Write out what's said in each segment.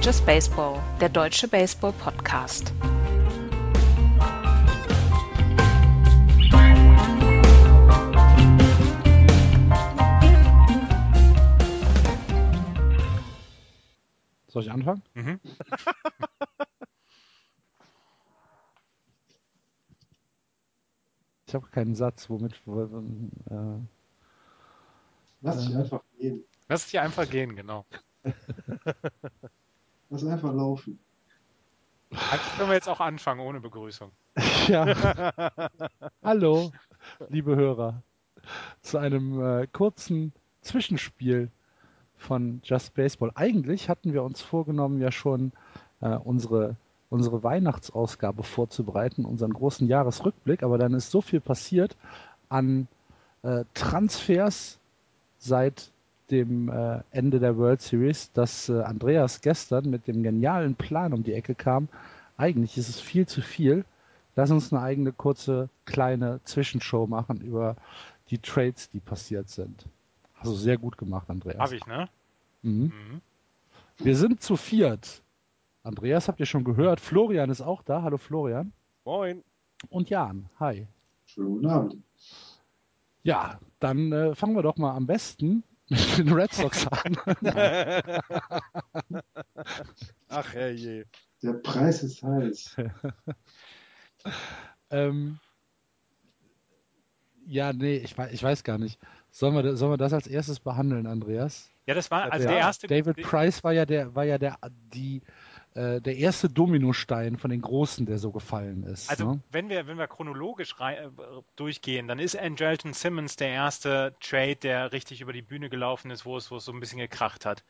Ist Just Baseball, der deutsche Baseball-Podcast. Soll ich anfangen? Mhm. ich habe keinen Satz, womit. Äh, Lass dich äh, einfach gehen. Lass dich einfach gehen, genau. Lass einfach laufen. Eigentlich können wir jetzt auch anfangen ohne Begrüßung. ja. Hallo, liebe Hörer, zu einem äh, kurzen Zwischenspiel von Just Baseball. Eigentlich hatten wir uns vorgenommen, ja schon äh, unsere, unsere Weihnachtsausgabe vorzubereiten, unseren großen Jahresrückblick, aber dann ist so viel passiert an äh, Transfers seit dem äh, Ende der World Series, dass äh, Andreas gestern mit dem genialen Plan um die Ecke kam. Eigentlich ist es viel zu viel. Lass uns eine eigene kurze kleine Zwischenshow machen über die Trades, die passiert sind. Hast du sehr gut gemacht, Andreas. Hab ich, ne? Mhm. Mhm. Wir sind zu viert. Andreas habt ihr schon gehört. Florian ist auch da. Hallo Florian. Moin. Und Jan. Hi. Schönen guten Abend. Ja, dann äh, fangen wir doch mal am besten mit den Red Sox an. Ach herrje. Der Preis ist heiß. ähm, ja, nee, ich, ich weiß gar nicht. Sollen wir, sollen wir das als erstes behandeln, Andreas? Ja, das war also der, der erste. David Price war ja der, war ja der, die, äh, der erste Dominostein von den Großen, der so gefallen ist. Also ne? wenn wir, wenn wir chronologisch rein, äh, durchgehen, dann ist Angelton Simmons der erste Trade, der richtig über die Bühne gelaufen ist, wo es, wo es so ein bisschen gekracht hat,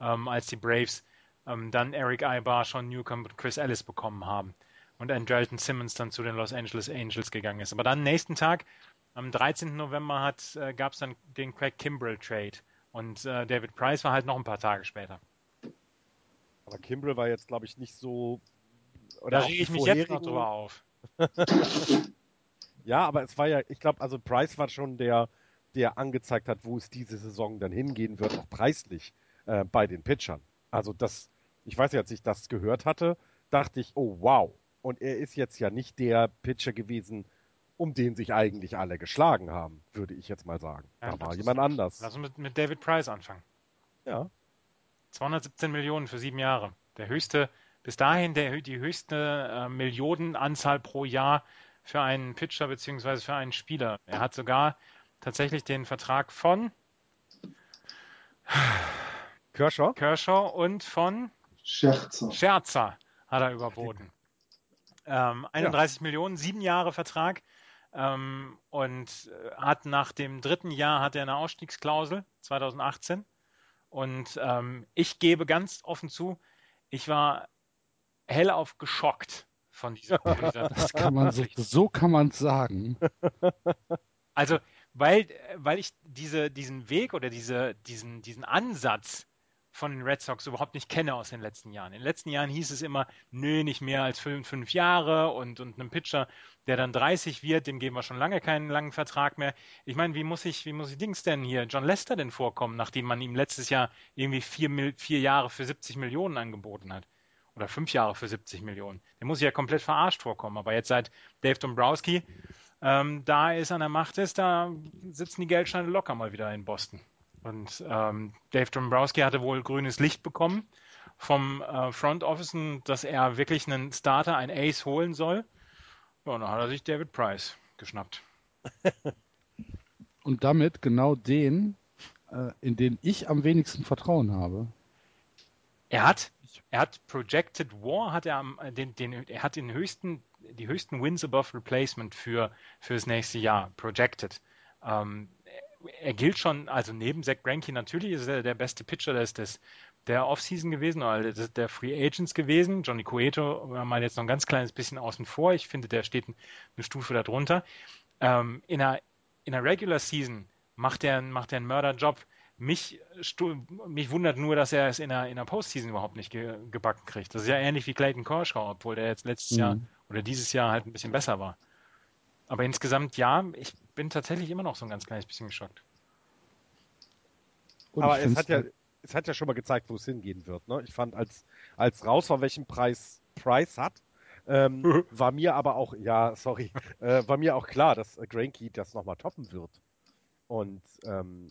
ähm, als die Braves ähm, dann Eric Ibar, Sean Newcomb und Chris Ellis bekommen haben und Andrelton Simmons dann zu den Los Angeles Angels gegangen ist. Aber dann nächsten Tag, am 13. November, äh, gab es dann den Craig Kimbrell Trade und äh, David Price war halt noch ein paar Tage später. Aber Kimbrell war jetzt, glaube ich, nicht so. Oder da rege ich mich jetzt noch drüber auf. ja, aber es war ja, ich glaube, also Price war schon der, der angezeigt hat, wo es diese Saison dann hingehen wird, auch preislich äh, bei den Pitchern. Also das, ich weiß ja, als ich das gehört hatte, dachte ich, oh wow. Und er ist jetzt ja nicht der Pitcher gewesen, um den sich eigentlich alle geschlagen haben, würde ich jetzt mal sagen. Ja, da war jemand anders. Lass uns mit, mit David Price anfangen. Ja. 217 Millionen für sieben Jahre. Der höchste, bis dahin der, die höchste äh, Millionenanzahl pro Jahr für einen Pitcher bzw. für einen Spieler. Er hat sogar tatsächlich den Vertrag von Kershaw, Kershaw und von Scherzer. Scherzer hat er überboten. Ähm, 31 ja. Millionen, sieben Jahre Vertrag. Ähm, und äh, hat nach dem dritten Jahr hat er eine Ausstiegsklausel 2018 und ähm, ich gebe ganz offen zu, ich war hellauf geschockt von dieser Das kann man so, so kann man sagen. Also, weil, weil ich diese, diesen Weg oder diese, diesen, diesen Ansatz von den Red Sox überhaupt nicht kenne aus den letzten Jahren. In den letzten Jahren hieß es immer, nö, nicht mehr als fünf, fünf Jahre und, und einem Pitcher, der dann 30 wird, dem geben wir schon lange keinen langen Vertrag mehr. Ich meine, wie muss ich, wie muss ich Dings denn hier, John Lester denn vorkommen, nachdem man ihm letztes Jahr irgendwie vier, vier Jahre für 70 Millionen angeboten hat? Oder fünf Jahre für 70 Millionen. Der muss ja komplett verarscht vorkommen. Aber jetzt seit Dave Dombrowski ähm, da ist an der Macht ist, da sitzen die Geldscheine locker mal wieder in Boston. Und ähm, Dave Dombrowski hatte wohl grünes Licht bekommen vom äh, Front Office, dass er wirklich einen Starter, ein Ace holen soll. Ja, und dann hat er sich David Price geschnappt. und damit genau den, äh, in den ich am wenigsten Vertrauen habe. Er hat, er hat Projected War, hat er am, äh, den, den, er hat den höchsten, die höchsten Wins above Replacement für, für das nächste Jahr, projected. Ähm, er gilt schon, also neben Zach Greinke natürlich ist er der beste Pitcher des, des der Offseason gewesen, oder der Free Agents gewesen. Johnny Cueto war mal jetzt noch ein ganz kleines bisschen außen vor. Ich finde, der steht eine Stufe darunter. Ähm, in, der, in der Regular Season macht er, macht er einen Mörderjob. Mich, mich wundert nur, dass er es in der, in der Postseason überhaupt nicht ge, gebacken kriegt. Das ist ja ähnlich wie Clayton Kershaw, obwohl der jetzt letztes mhm. Jahr oder dieses Jahr halt ein bisschen besser war. Aber insgesamt ja, ich bin tatsächlich immer noch so ein ganz kleines bisschen geschockt. Und Aber es hat ja, es hat ja schon mal gezeigt, wo es hingehen wird. Ne? Ich fand, als, als raus war, welchen Preis Price hat, ähm, war mir aber auch, ja, sorry, äh, war mir auch klar, dass äh, Granky das nochmal toppen wird. Und ähm,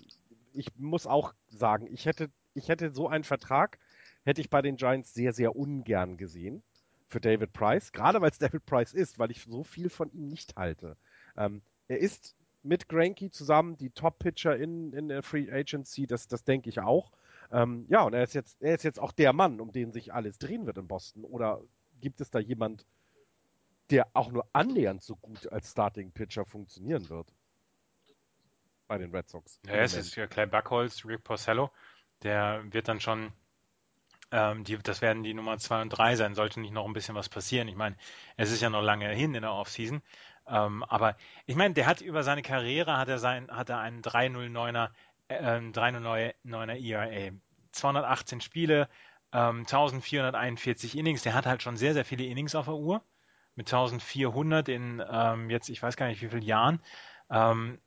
ich muss auch sagen, ich hätte, ich hätte so einen Vertrag, hätte ich bei den Giants sehr, sehr ungern gesehen für David Price, gerade weil es David Price ist, weil ich so viel von ihm nicht halte. Ähm, er ist mit Granky zusammen die Top-Pitcher in, in der Free Agency, das, das denke ich auch. Ähm, ja, und er ist, jetzt, er ist jetzt auch der Mann, um den sich alles drehen wird in Boston. Oder gibt es da jemand, der auch nur annähernd so gut als Starting-Pitcher funktionieren wird? Bei den Red Sox. Ja, es ist für Clay Buckholz, Rick Porcello. Der wird dann schon, ähm, die, das werden die Nummer 2 und 3 sein, sollte nicht noch ein bisschen was passieren. Ich meine, es ist ja noch lange hin in der Offseason. Ähm, aber ich meine, der hat über seine Karriere hat er sein, hat er einen 309er, äh, 309er ERA. 218 Spiele, ähm, 1441 Innings. Der hat halt schon sehr, sehr viele Innings auf der Uhr. Mit 1400 in ähm, jetzt, ich weiß gar nicht wie vielen Jahren. Ähm,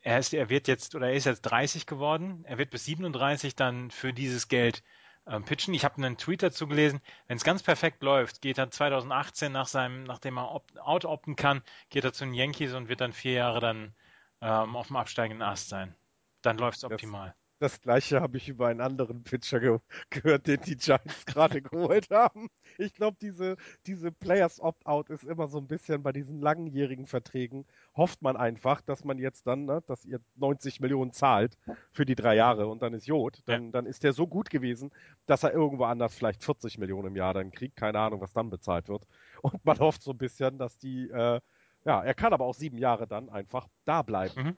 er, ist, er wird jetzt, oder er ist jetzt 30 geworden. Er wird bis 37 dann für dieses Geld ähm, pitchen. Ich habe einen Tweet dazu gelesen, wenn es ganz perfekt läuft, geht er 2018 nach seinem, nachdem er out opten kann, geht er zu den Yankees und wird dann vier Jahre dann ähm, auf dem absteigenden Ast sein. Dann läuft es optimal. Das gleiche habe ich über einen anderen Pitcher ge gehört, den die Giants gerade geholt haben. Ich glaube, diese, diese Players Opt-out ist immer so ein bisschen bei diesen langjährigen Verträgen, hofft man einfach, dass man jetzt dann, ne, dass ihr 90 Millionen zahlt für die drei Jahre und dann ist Jod. Dann, ja. dann ist der so gut gewesen, dass er irgendwo anders vielleicht 40 Millionen im Jahr dann kriegt. Keine Ahnung, was dann bezahlt wird. Und man hofft so ein bisschen, dass die, äh, ja, er kann aber auch sieben Jahre dann einfach da bleiben. Mhm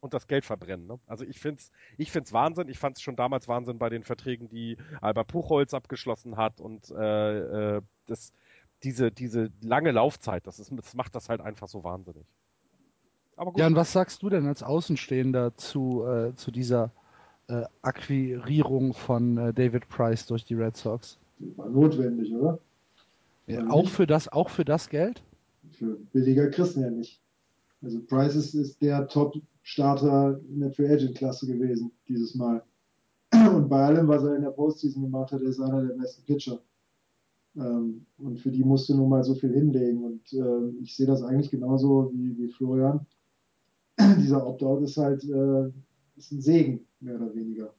und das Geld verbrennen. Ne? Also ich finde es ich find's Wahnsinn. Ich fand es schon damals Wahnsinn bei den Verträgen, die Albert Puchholz abgeschlossen hat und äh, äh, das, diese, diese lange Laufzeit, das, ist, das macht das halt einfach so wahnsinnig. Ja, und was sagst du denn als Außenstehender zu, äh, zu dieser äh, Akquirierung von äh, David Price durch die Red Sox? War notwendig, oder? Ja, auch, für das, auch für das Geld? Für billiger Christen ja nicht. Also Price ist, ist der Top Starter in der Free Agent Klasse gewesen dieses Mal. Und bei allem, was er in der Postseason gemacht hat, ist einer der besten Pitcher. Ähm, und für die musste nun mal so viel hinlegen. Und äh, ich sehe das eigentlich genauso wie, wie Florian. Dieser Opt-out ist halt äh, ist ein Segen, mehr oder weniger.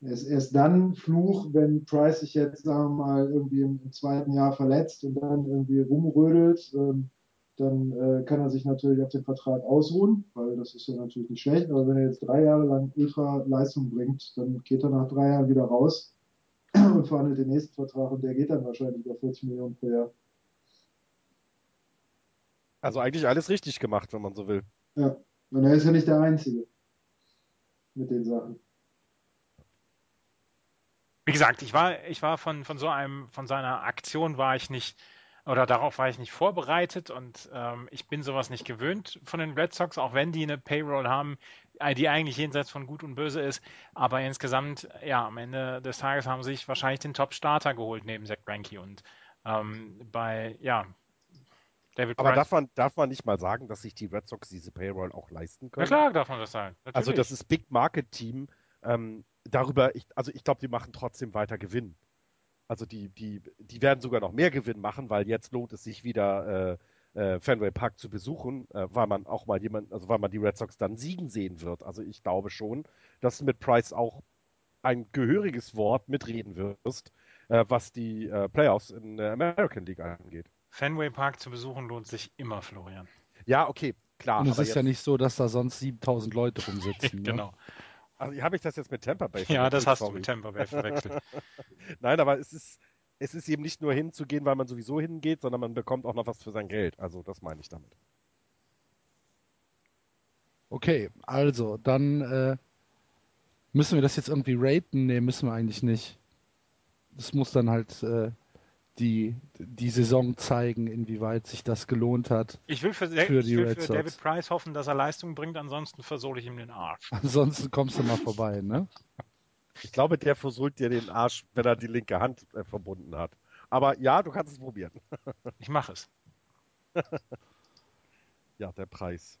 Er ist erst dann Fluch, wenn Price sich jetzt, sagen wir mal, irgendwie im, im zweiten Jahr verletzt und dann irgendwie rumrödelt. Ähm, dann äh, kann er sich natürlich auf den Vertrag ausruhen, weil das ist ja natürlich nicht schlecht. Aber wenn er jetzt drei Jahre lang Ultra-Leistung bringt, dann geht er nach drei Jahren wieder raus und verhandelt den nächsten Vertrag und der geht dann wahrscheinlich über 40 Millionen pro Jahr. Also eigentlich alles richtig gemacht, wenn man so will. Ja, und er ist ja nicht der Einzige mit den Sachen. Wie gesagt, ich war, ich war von, von so einem, von seiner Aktion war ich nicht oder darauf war ich nicht vorbereitet und ähm, ich bin sowas nicht gewöhnt von den Red Sox, auch wenn die eine Payroll haben, die eigentlich jenseits von Gut und Böse ist. Aber insgesamt, ja, am Ende des Tages haben sie sich wahrscheinlich den Top-Starter geholt neben Zach Greinke und ähm, bei, ja, David Aber darf man, darf man nicht mal sagen, dass sich die Red Sox diese Payroll auch leisten können? Ja klar darf man das sagen. Natürlich. Also das ist Big Market Team. Ähm, darüber, ich, also ich glaube, die machen trotzdem weiter Gewinn. Also die, die, die werden sogar noch mehr Gewinn machen, weil jetzt lohnt es sich wieder äh, äh, Fenway Park zu besuchen, äh, weil man auch mal jemand, also weil man die Red Sox dann siegen sehen wird. Also ich glaube schon, dass du mit Price auch ein gehöriges Wort mitreden wirst, äh, was die äh, Playoffs in der American League angeht. Fenway Park zu besuchen lohnt sich immer, Florian. Ja, okay, klar. Und es ist jetzt... ja nicht so, dass da sonst 7000 Leute rumsitzen. Ne? genau. Ne? Also habe ich das jetzt mit Tampa Bay verwechselt? Ja, das hast Sorry. du mit Tampa Bay verwechselt. Nein, aber es ist, es ist eben nicht nur hinzugehen, weil man sowieso hingeht, sondern man bekommt auch noch was für sein Geld. Also das meine ich damit. Okay, also dann äh, müssen wir das jetzt irgendwie raten? Nee, müssen wir eigentlich nicht. Das muss dann halt äh, die, die Saison zeigen, inwieweit sich das gelohnt hat. Ich will für, für, ich will für David Price hoffen, dass er Leistung bringt, ansonsten versohle ich ihm den Arsch. Ansonsten kommst du mal vorbei, ne? Ich glaube, der versohlt dir den Arsch, wenn er die linke Hand äh, verbunden hat. Aber ja, du kannst es probieren. ich mache es. ja, der Preis.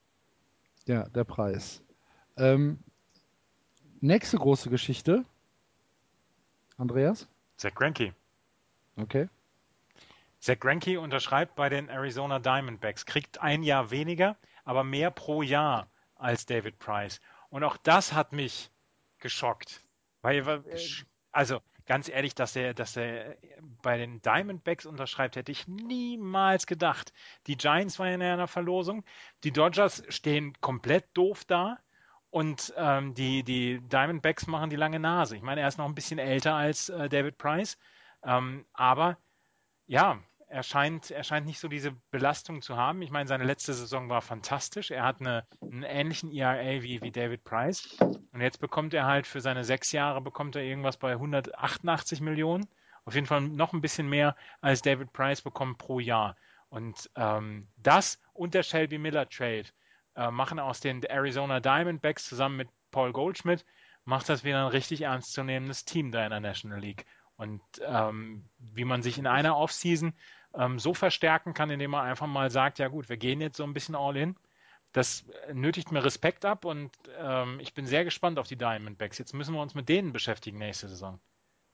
Ja, der Preis. Ähm, nächste große Geschichte. Andreas? Zach Greinke. Okay. Zach Greinke unterschreibt bei den Arizona Diamondbacks, kriegt ein Jahr weniger, aber mehr pro Jahr als David Price. Und auch das hat mich geschockt. Weil, äh, also ganz ehrlich, dass er, dass er bei den Diamondbacks unterschreibt, hätte ich niemals gedacht. Die Giants waren in einer Verlosung, die Dodgers stehen komplett doof da und ähm, die, die Diamondbacks machen die lange Nase. Ich meine, er ist noch ein bisschen älter als äh, David Price, ähm, aber ja, er scheint, er scheint nicht so diese Belastung zu haben. Ich meine, seine letzte Saison war fantastisch. Er hat eine, einen ähnlichen ERA wie, wie David Price. Und jetzt bekommt er halt für seine sechs Jahre bekommt er irgendwas bei 188 Millionen. Auf jeden Fall noch ein bisschen mehr als David Price bekommt pro Jahr. Und ähm, das und der Shelby Miller Trade äh, machen aus den Arizona Diamondbacks zusammen mit Paul Goldschmidt, macht das wieder ein richtig ernstzunehmendes Team da in der National League. Und ähm, wie man sich in einer Offseason ähm, so verstärken kann, indem man einfach mal sagt, ja gut, wir gehen jetzt so ein bisschen all in. Das nötigt mir Respekt ab und ähm, ich bin sehr gespannt auf die Diamondbacks. Jetzt müssen wir uns mit denen beschäftigen nächste Saison.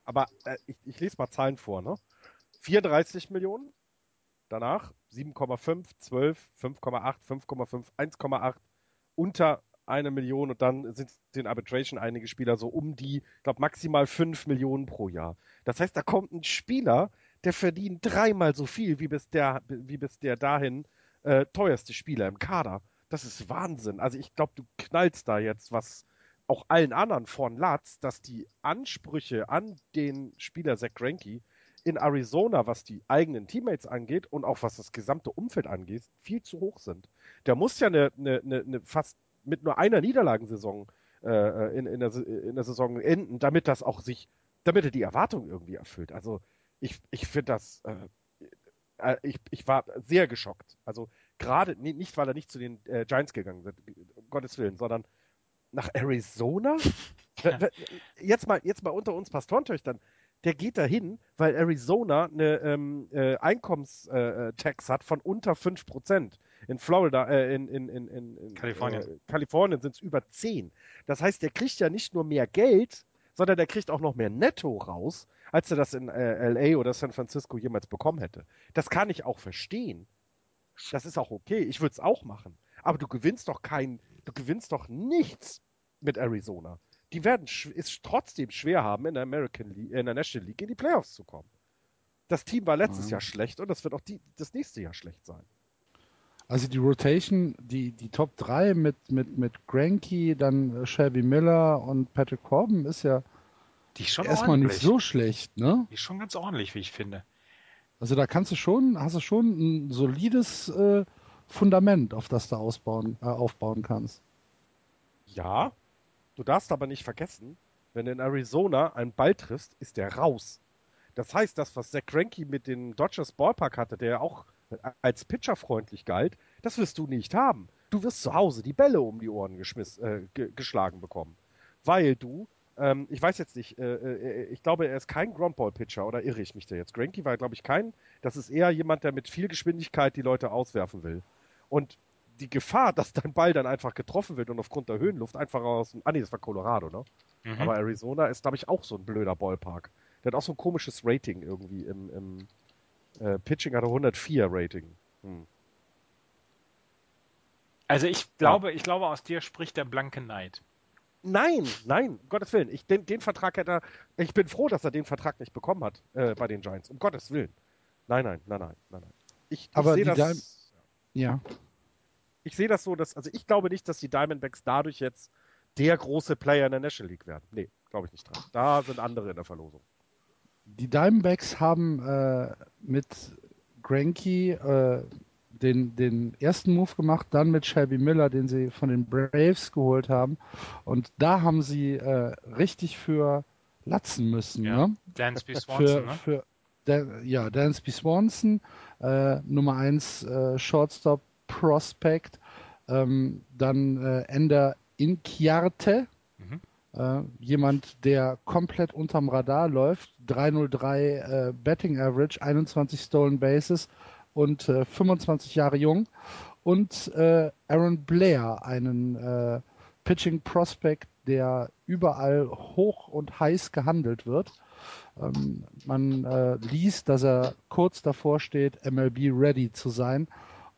Aber äh, ich, ich, lese mal Zahlen vor, ne? 34 Millionen, danach 7,5, 12, 5,8, 5,5, 1,8, unter eine Million und dann sind in Arbitration einige Spieler so um die, ich glaube, maximal 5 Millionen pro Jahr. Das heißt, da kommt ein Spieler, der verdient dreimal so viel wie bis der, wie bis der dahin äh, teuerste Spieler im Kader. Das ist Wahnsinn. Also ich glaube, du knallst da jetzt was auch allen anderen von Latz, dass die Ansprüche an den Spieler Zach Greinke in Arizona, was die eigenen Teammates angeht und auch was das gesamte Umfeld angeht, viel zu hoch sind. Der muss ja eine, eine, eine fast mit nur einer Niederlagensaison äh, in, in, der, in der Saison enden, damit das auch sich, damit er die Erwartungen irgendwie erfüllt. Also ich, ich finde das, äh, äh, ich, ich war sehr geschockt. Also gerade, nicht weil er nicht zu den äh, Giants gegangen ist, um Gottes Willen, sondern nach Arizona? jetzt mal, jetzt mal unter uns Pastorentöchtern. Der geht dahin, weil Arizona eine ähm, äh, Einkommenstax äh, hat von unter 5%. In Florida, äh, in, in, in, in Kalifornien, äh, Kalifornien sind es über 10. Das heißt, der kriegt ja nicht nur mehr Geld, sondern der kriegt auch noch mehr Netto raus, als er das in äh, LA oder San Francisco jemals bekommen hätte. Das kann ich auch verstehen. Das ist auch okay. Ich würde es auch machen. Aber du gewinnst doch kein, du gewinnst doch nichts mit Arizona. Die werden es trotzdem schwer haben, in der American League, in der National League in die Playoffs zu kommen. Das Team war letztes mhm. Jahr schlecht und das wird auch die, das nächste Jahr schlecht sein. Also die Rotation, die, die Top 3 mit, mit, mit Granky, dann Shelby Miller und Patrick Corbin ist ja die ist schon erstmal ordentlich. nicht so schlecht, ne? Die ist schon ganz ordentlich, wie ich finde. Also da kannst du schon, hast du schon ein solides äh, Fundament, auf das du ausbauen, äh, aufbauen kannst. Ja, du darfst aber nicht vergessen, wenn du in Arizona einen Ball triffst, ist der raus. Das heißt, das, was Zach Greinke mit dem Dodgers Ballpark hatte, der auch als Pitcher freundlich galt, das wirst du nicht haben. Du wirst zu Hause die Bälle um die Ohren äh, geschlagen bekommen. Weil du, ähm, ich weiß jetzt nicht, äh, äh, ich glaube, er ist kein Groundball-Pitcher, oder irre ich mich da jetzt? Granky war, glaube ich, kein, das ist eher jemand, der mit viel Geschwindigkeit die Leute auswerfen will. Und die Gefahr, dass dein Ball dann einfach getroffen wird und aufgrund der Höhenluft einfach aus dem, ah nee, das war Colorado, ne? Mhm. Aber Arizona ist, glaube ich, auch so ein blöder Ballpark. Der hat auch so ein komisches Rating irgendwie im, im äh, Pitching hatte 104 Rating. Hm. Also ich glaube, ja. ich glaube, aus dir spricht der blanke Neid. Nein, nein, um Gottes Willen. Ich, den, den, Vertrag hätte er, ich bin froh, dass er den Vertrag nicht bekommen hat äh, bei den Giants. Um Gottes Willen. Nein, nein, nein, nein, nein, nein. Ich, ich Aber sehe das. Di ja. Ich sehe das so, dass, also ich glaube nicht, dass die Diamondbacks dadurch jetzt der große Player in der National League werden. Nee, glaube ich nicht dran. Da sind andere in der Verlosung die Diamondbacks haben äh, mit Granky äh, den, den ersten Move gemacht, dann mit Shelby Miller, den sie von den Braves geholt haben. Und da haben sie äh, richtig für latzen müssen. Ja. Ne? Dansby Swanson, für, ne? Für, der, ja, Dansby Swanson, äh, Nummer 1 äh, Shortstop Prospect, ähm, dann äh, Ender Inchiarte, äh, jemand, der komplett unterm Radar läuft, 303 äh, Betting Average, 21 Stolen Bases und äh, 25 Jahre jung. Und äh, Aaron Blair, einen äh, Pitching Prospect, der überall hoch und heiß gehandelt wird. Ähm, man äh, liest, dass er kurz davor steht, MLB ready zu sein.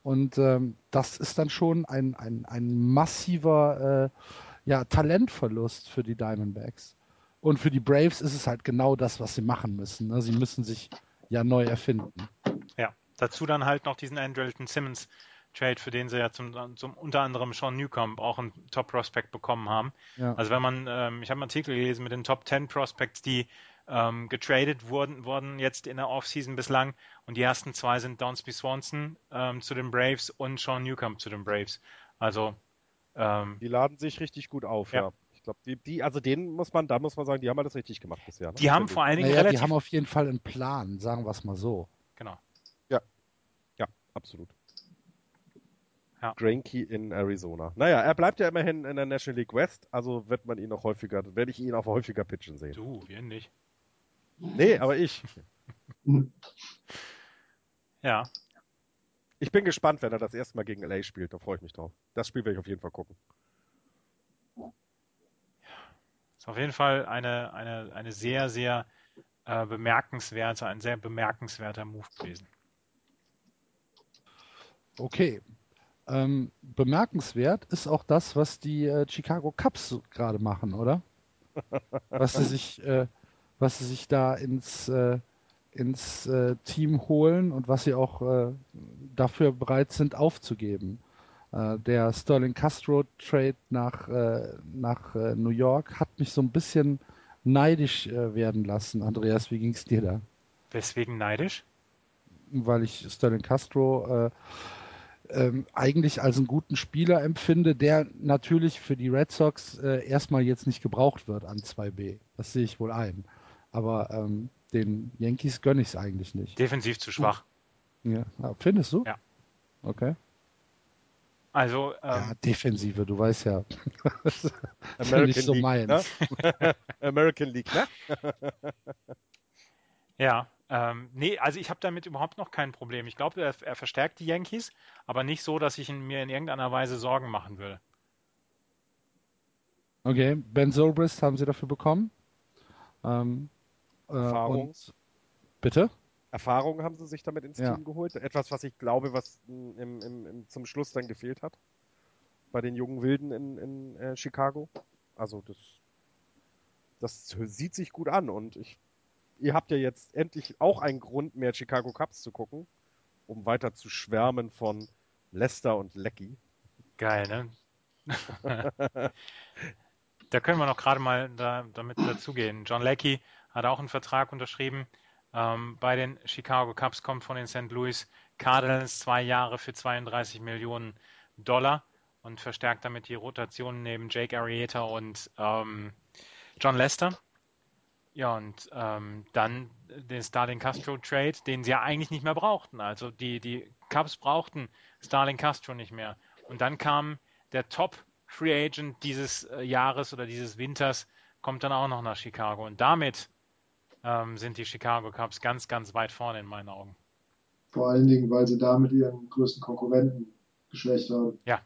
Und ähm, das ist dann schon ein, ein, ein massiver äh, ja, Talentverlust für die Diamondbacks. Und für die Braves ist es halt genau das, was sie machen müssen. Ne? Sie müssen sich ja neu erfinden. Ja, dazu dann halt noch diesen Andrelton Simmons Trade, für den sie ja zum, zum unter anderem Sean Newcomb auch einen Top Prospect bekommen haben. Ja. Also wenn man, ähm, ich habe einen Artikel gelesen mit den Top 10 Prospects, die ähm, getradet wurden, wurden jetzt in der Offseason bislang und die ersten zwei sind Donsby Swanson ähm, zu den Braves und Sean Newcomb zu den Braves. Also ähm, die laden sich richtig gut auf, ja. ja. Ich glaube, die, die, also denen muss man, da muss man sagen, die haben alles richtig gemacht bisher. Ne? Die haben vor allen Dingen naja, relativ... Die haben auf jeden Fall einen Plan, sagen wir es mal so. Genau. Ja, ja, absolut. Ja. Granky in Arizona. Naja, er bleibt ja immerhin in der National League West, also wird man ihn noch häufiger, werde ich ihn auch häufiger pitchen sehen. Du, wir nicht. Nee, aber ich. ja. Ich bin gespannt, wenn er das erste Mal gegen LA spielt, da freue ich mich drauf. Das Spiel werde ich auf jeden Fall gucken. Ist auf jeden Fall eine, eine, eine sehr, sehr äh, bemerkenswerte, ein sehr bemerkenswerter Move gewesen. Okay, ähm, bemerkenswert ist auch das, was die äh, Chicago Cubs gerade machen, oder? was sie sich, äh, was sie sich da ins, äh, ins äh, Team holen und was sie auch äh, dafür bereit sind aufzugeben. Äh, der Sterling Castro Trade nach, nach New York hat mich so ein bisschen neidisch werden lassen. Andreas, wie ging es dir da? Weswegen neidisch? Weil ich Sterling Castro ähm, eigentlich als einen guten Spieler empfinde, der natürlich für die Red Sox äh, erstmal jetzt nicht gebraucht wird an 2B. Das sehe ich wohl ein. Aber ähm, den Yankees gönne ich es eigentlich nicht. Defensiv zu schwach. Ja, findest du? Ja. Okay. Also ähm, ja, Defensive, du weißt ja. American nicht so League, meins. Ne? American League, ne? ja, ähm, nee, also ich habe damit überhaupt noch kein Problem. Ich glaube, er, er, verstärkt die Yankees, aber nicht so, dass ich ihn, mir in irgendeiner Weise Sorgen machen will. Okay, Ben Zobrist haben sie dafür bekommen. Ähm, äh, Erfahrung. Und, bitte? Erfahrung haben sie sich damit ins ja. Team geholt. Etwas, was ich glaube, was im, im, im, zum Schluss dann gefehlt hat. Bei den jungen Wilden in, in äh, Chicago. Also das, das sieht sich gut an und ich ihr habt ja jetzt endlich auch einen Grund mehr Chicago Cubs zu gucken, um weiter zu schwärmen von Lester und Lecky. Geil, ne? da können wir noch gerade mal da, damit dazugehen. John Lecky hat auch einen Vertrag unterschrieben ähm, bei den Chicago Cubs, kommt von den St. Louis Cardinals zwei Jahre für 32 Millionen Dollar und verstärkt damit die Rotation neben Jake Arrieta und ähm, John Lester. Ja, und ähm, dann den Starling Castro Trade, den sie ja eigentlich nicht mehr brauchten. Also die, die Cubs brauchten Starling Castro nicht mehr. Und dann kam der Top Free Agent dieses äh, Jahres oder dieses Winters, kommt dann auch noch nach Chicago. Und damit ähm, sind die Chicago Cubs ganz, ganz weit vorne in meinen Augen. Vor allen Dingen, weil sie damit ihren größten Konkurrenten geschwächt haben. Ja,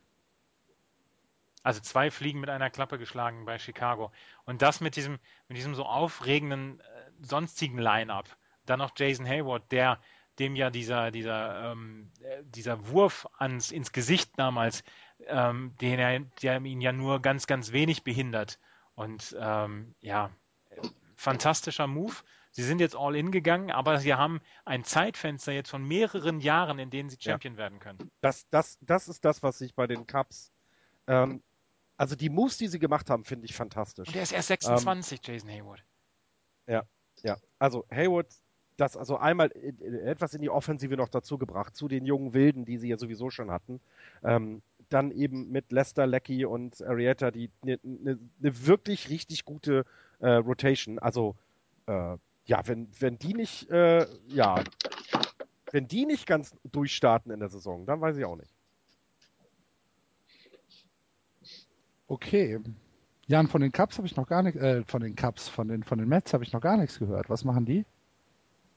also zwei Fliegen mit einer Klappe geschlagen bei Chicago. Und das mit diesem, mit diesem so aufregenden äh, sonstigen Line-up. Dann noch Jason Hayward, der dem ja dieser, dieser, ähm, äh, dieser Wurf ans, ins Gesicht damals, ähm, den er, der ihn ja nur ganz, ganz wenig behindert. Und ähm, ja, fantastischer Move. Sie sind jetzt all in gegangen, aber sie haben ein Zeitfenster jetzt von mehreren Jahren, in denen sie Champion ja. werden können. Das, das, das ist das, was sich bei den Cups ähm, also die Moves, die sie gemacht haben, finde ich fantastisch. Und der ist erst 26, ähm, Jason Hayward. Ja, ja. Also Hayward, das also einmal etwas in die Offensive noch dazu gebracht, zu den jungen Wilden, die sie ja sowieso schon hatten. Ähm, dann eben mit Lester, Lecky und Arietta, die eine ne, ne wirklich richtig gute äh, Rotation. Also äh, ja, wenn, wenn die nicht, äh, ja, wenn die nicht ganz durchstarten in der Saison, dann weiß ich auch nicht. Okay. Jan, von den Cups habe ich noch gar nichts, äh, von den Cups, von den, von den Mets habe ich noch gar nichts gehört. Was machen die?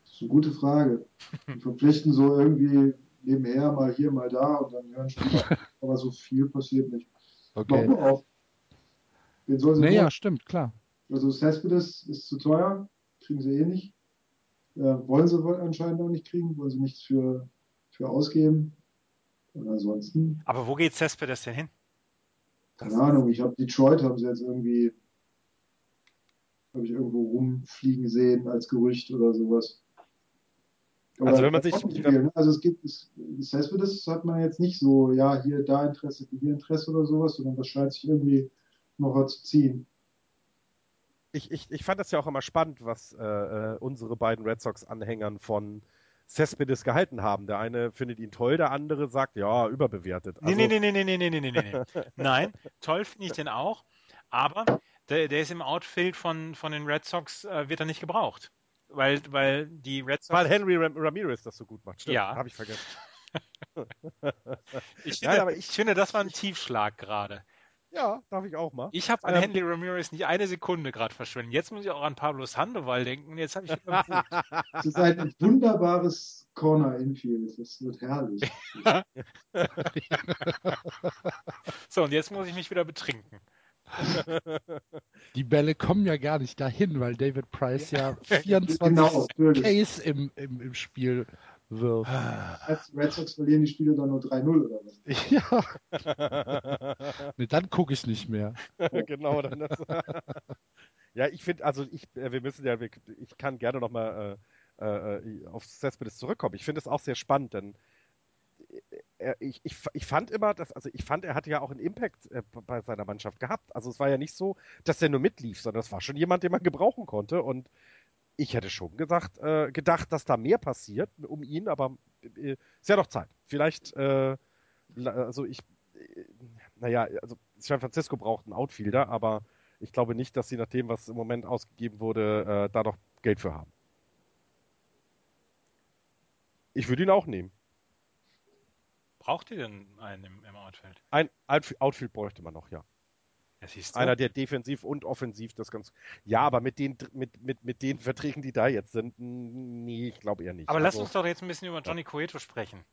Das ist eine gute Frage. Die verpflichten so irgendwie nebenher mal hier, mal da und dann hören Spieler. Aber so viel passiert nicht. Okay. Den sollen sie Naja, holen. stimmt, klar. Also Cespedes ist zu teuer, kriegen sie eh nicht. Äh, wollen sie wohl anscheinend auch nicht kriegen, wollen sie nichts für, für ausgeben. Und ansonsten, Aber wo geht Cespedes denn hin? keine Ahnung, ich habe Detroit haben sie jetzt irgendwie, habe ich irgendwo rumfliegen sehen als Gerücht oder sowas. Aber Also wenn man sich- viel, ne? also es gibt, es, Cespedes hat man jetzt nicht so, ja, hier da Interesse, hier Interesse oder sowas, sondern das scheint sich irgendwie noch was zu ziehen. Ich, ich, ich fand das ja auch immer spannend, was äh, äh, unsere beiden Red Sox-Anhängern von Cespedes gehalten haben. Der eine findet ihn toll, der andere sagt, ja, überbewertet. Also, nee, nee, nee, nee, nee, nee, nee, nee, nee. Nein, toll finde ich den auch, aber der, der ist im Outfield von, von den Red Sox, äh, wird er nicht gebraucht. Weil, weil die Red Sox. Weil Henry Ram Ramirez das so gut macht. Stimmt, Ja. habe ich vergessen. ich, Nein, finde, aber ich finde, das war ein Tiefschlag gerade. Ja, darf ich auch mal. Ich habe an Ähm, Henry Ramirez nicht eine Sekunde gerade verschwendet. Jetzt muss ich auch an Pablo Sandoval denken. Jetzt habe ich. Es ist ein wunderbares Corner-Infield. Das wird herrlich. So, und jetzt muss ich mich wieder betrinken. Die Bälle kommen ja gar nicht dahin, weil David Price ja 24 Genau. Case im, im, im Spiel wirft. Als Red Sox verlieren die Spiele dann nur 3-0 oder was? Ja, nee, dann gucke ich nicht mehr. genau. Dann das, ja, ich finde, also ich, äh, wir müssen ja, wir, ich kann gerne nochmal äh, äh, auf Cespedes zurückkommen. Ich finde es auch sehr spannend, denn er, ich, ich, ich fand immer, dass, also ich fand, er hatte ja auch einen Impact äh, bei seiner Mannschaft gehabt. Also es war ja nicht so, dass er nur mitlief, sondern es war schon jemand, den man gebrauchen konnte. Und ich hätte schon gesagt, äh, gedacht, dass da mehr passiert um ihn, aber äh, ist ja noch Zeit. Vielleicht, äh, also ich, äh, naja, also San Francisco braucht einen Outfielder, aber ich glaube nicht, dass sie nach dem, was im Moment ausgegeben wurde, äh, da noch Geld für haben. Ich würde ihn auch nehmen. Braucht ihr denn einen im, im Outfield? Ein Outf- Outfield bräuchte man noch, ja. Einer, der defensiv und offensiv das ganz. Ja, aber mit den, mit, mit, mit den Verträgen, die da jetzt sind, nee, ich glaube eher nicht. Aber lass Also, uns doch jetzt ein bisschen über Johnny Cueto sprechen.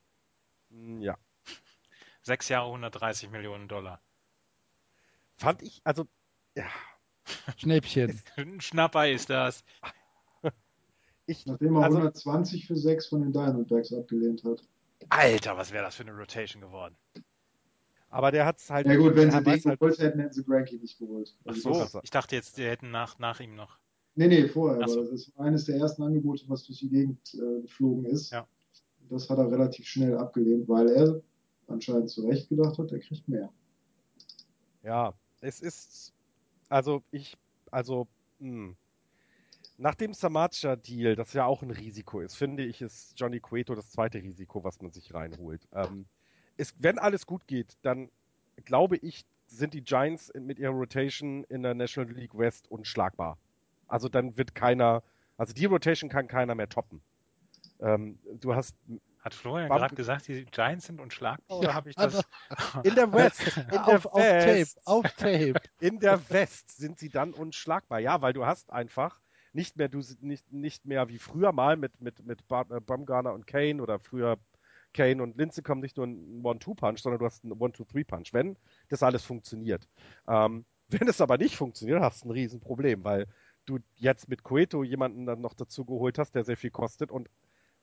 n- Ja. Sechs Jahre, 130 Millionen Dollar. Fand ich, also, ja. Schnäppchen. Ein Schnapper ist das. Ich, Nachdem er also, 120 für 6 von den Diamondbacks abgelehnt hat. Alter, was wäre das für eine Rotation geworden? Aber der hat es halt. Ja gut, wenn sie den halt, geholt hätten, hätten sie Granky nicht geholt. Ach Also so, das- ich dachte jetzt, die hätten nach, nach ihm noch. Nee, nee, vorher. Ach so. Aber das ist eines der ersten Angebote, was durch die Gegend äh, geflogen ist. Ja. Das hat er relativ schnell abgelehnt, weil er anscheinend zu Recht gedacht hat, er kriegt mehr. Ja, es ist, also ich, also, mh. nach dem Samacha-Deal, das ja auch ein Risiko ist, finde ich, ist Johnny Cueto das zweite Risiko, was man sich reinholt. Ähm, ist, wenn alles gut geht, dann glaube ich, sind die Giants mit ihrer Rotation in der National League West unschlagbar. Also dann wird keiner, also die Rotation kann keiner mehr toppen. Ähm, du hast Hat Florian gerade gesagt, die Giants sind unschlagbar? Oder habe ich das? in der West, in der auf, auf Tape, West, auf Tape. in der West sind sie dann unschlagbar. Ja, weil du hast einfach nicht mehr, du nicht, nicht mehr wie früher mal mit, mit, mit äh, Bumgarner und Kane oder früher Kane und Lindsay kommen nicht nur ein One-Two-Punch, sondern du hast einen One-Two-Three-Punch, wenn das alles funktioniert. Ähm, wenn es aber nicht funktioniert, hast du ein Riesenproblem, weil du jetzt mit Cueto jemanden dann noch dazu geholt hast, der sehr viel kostet und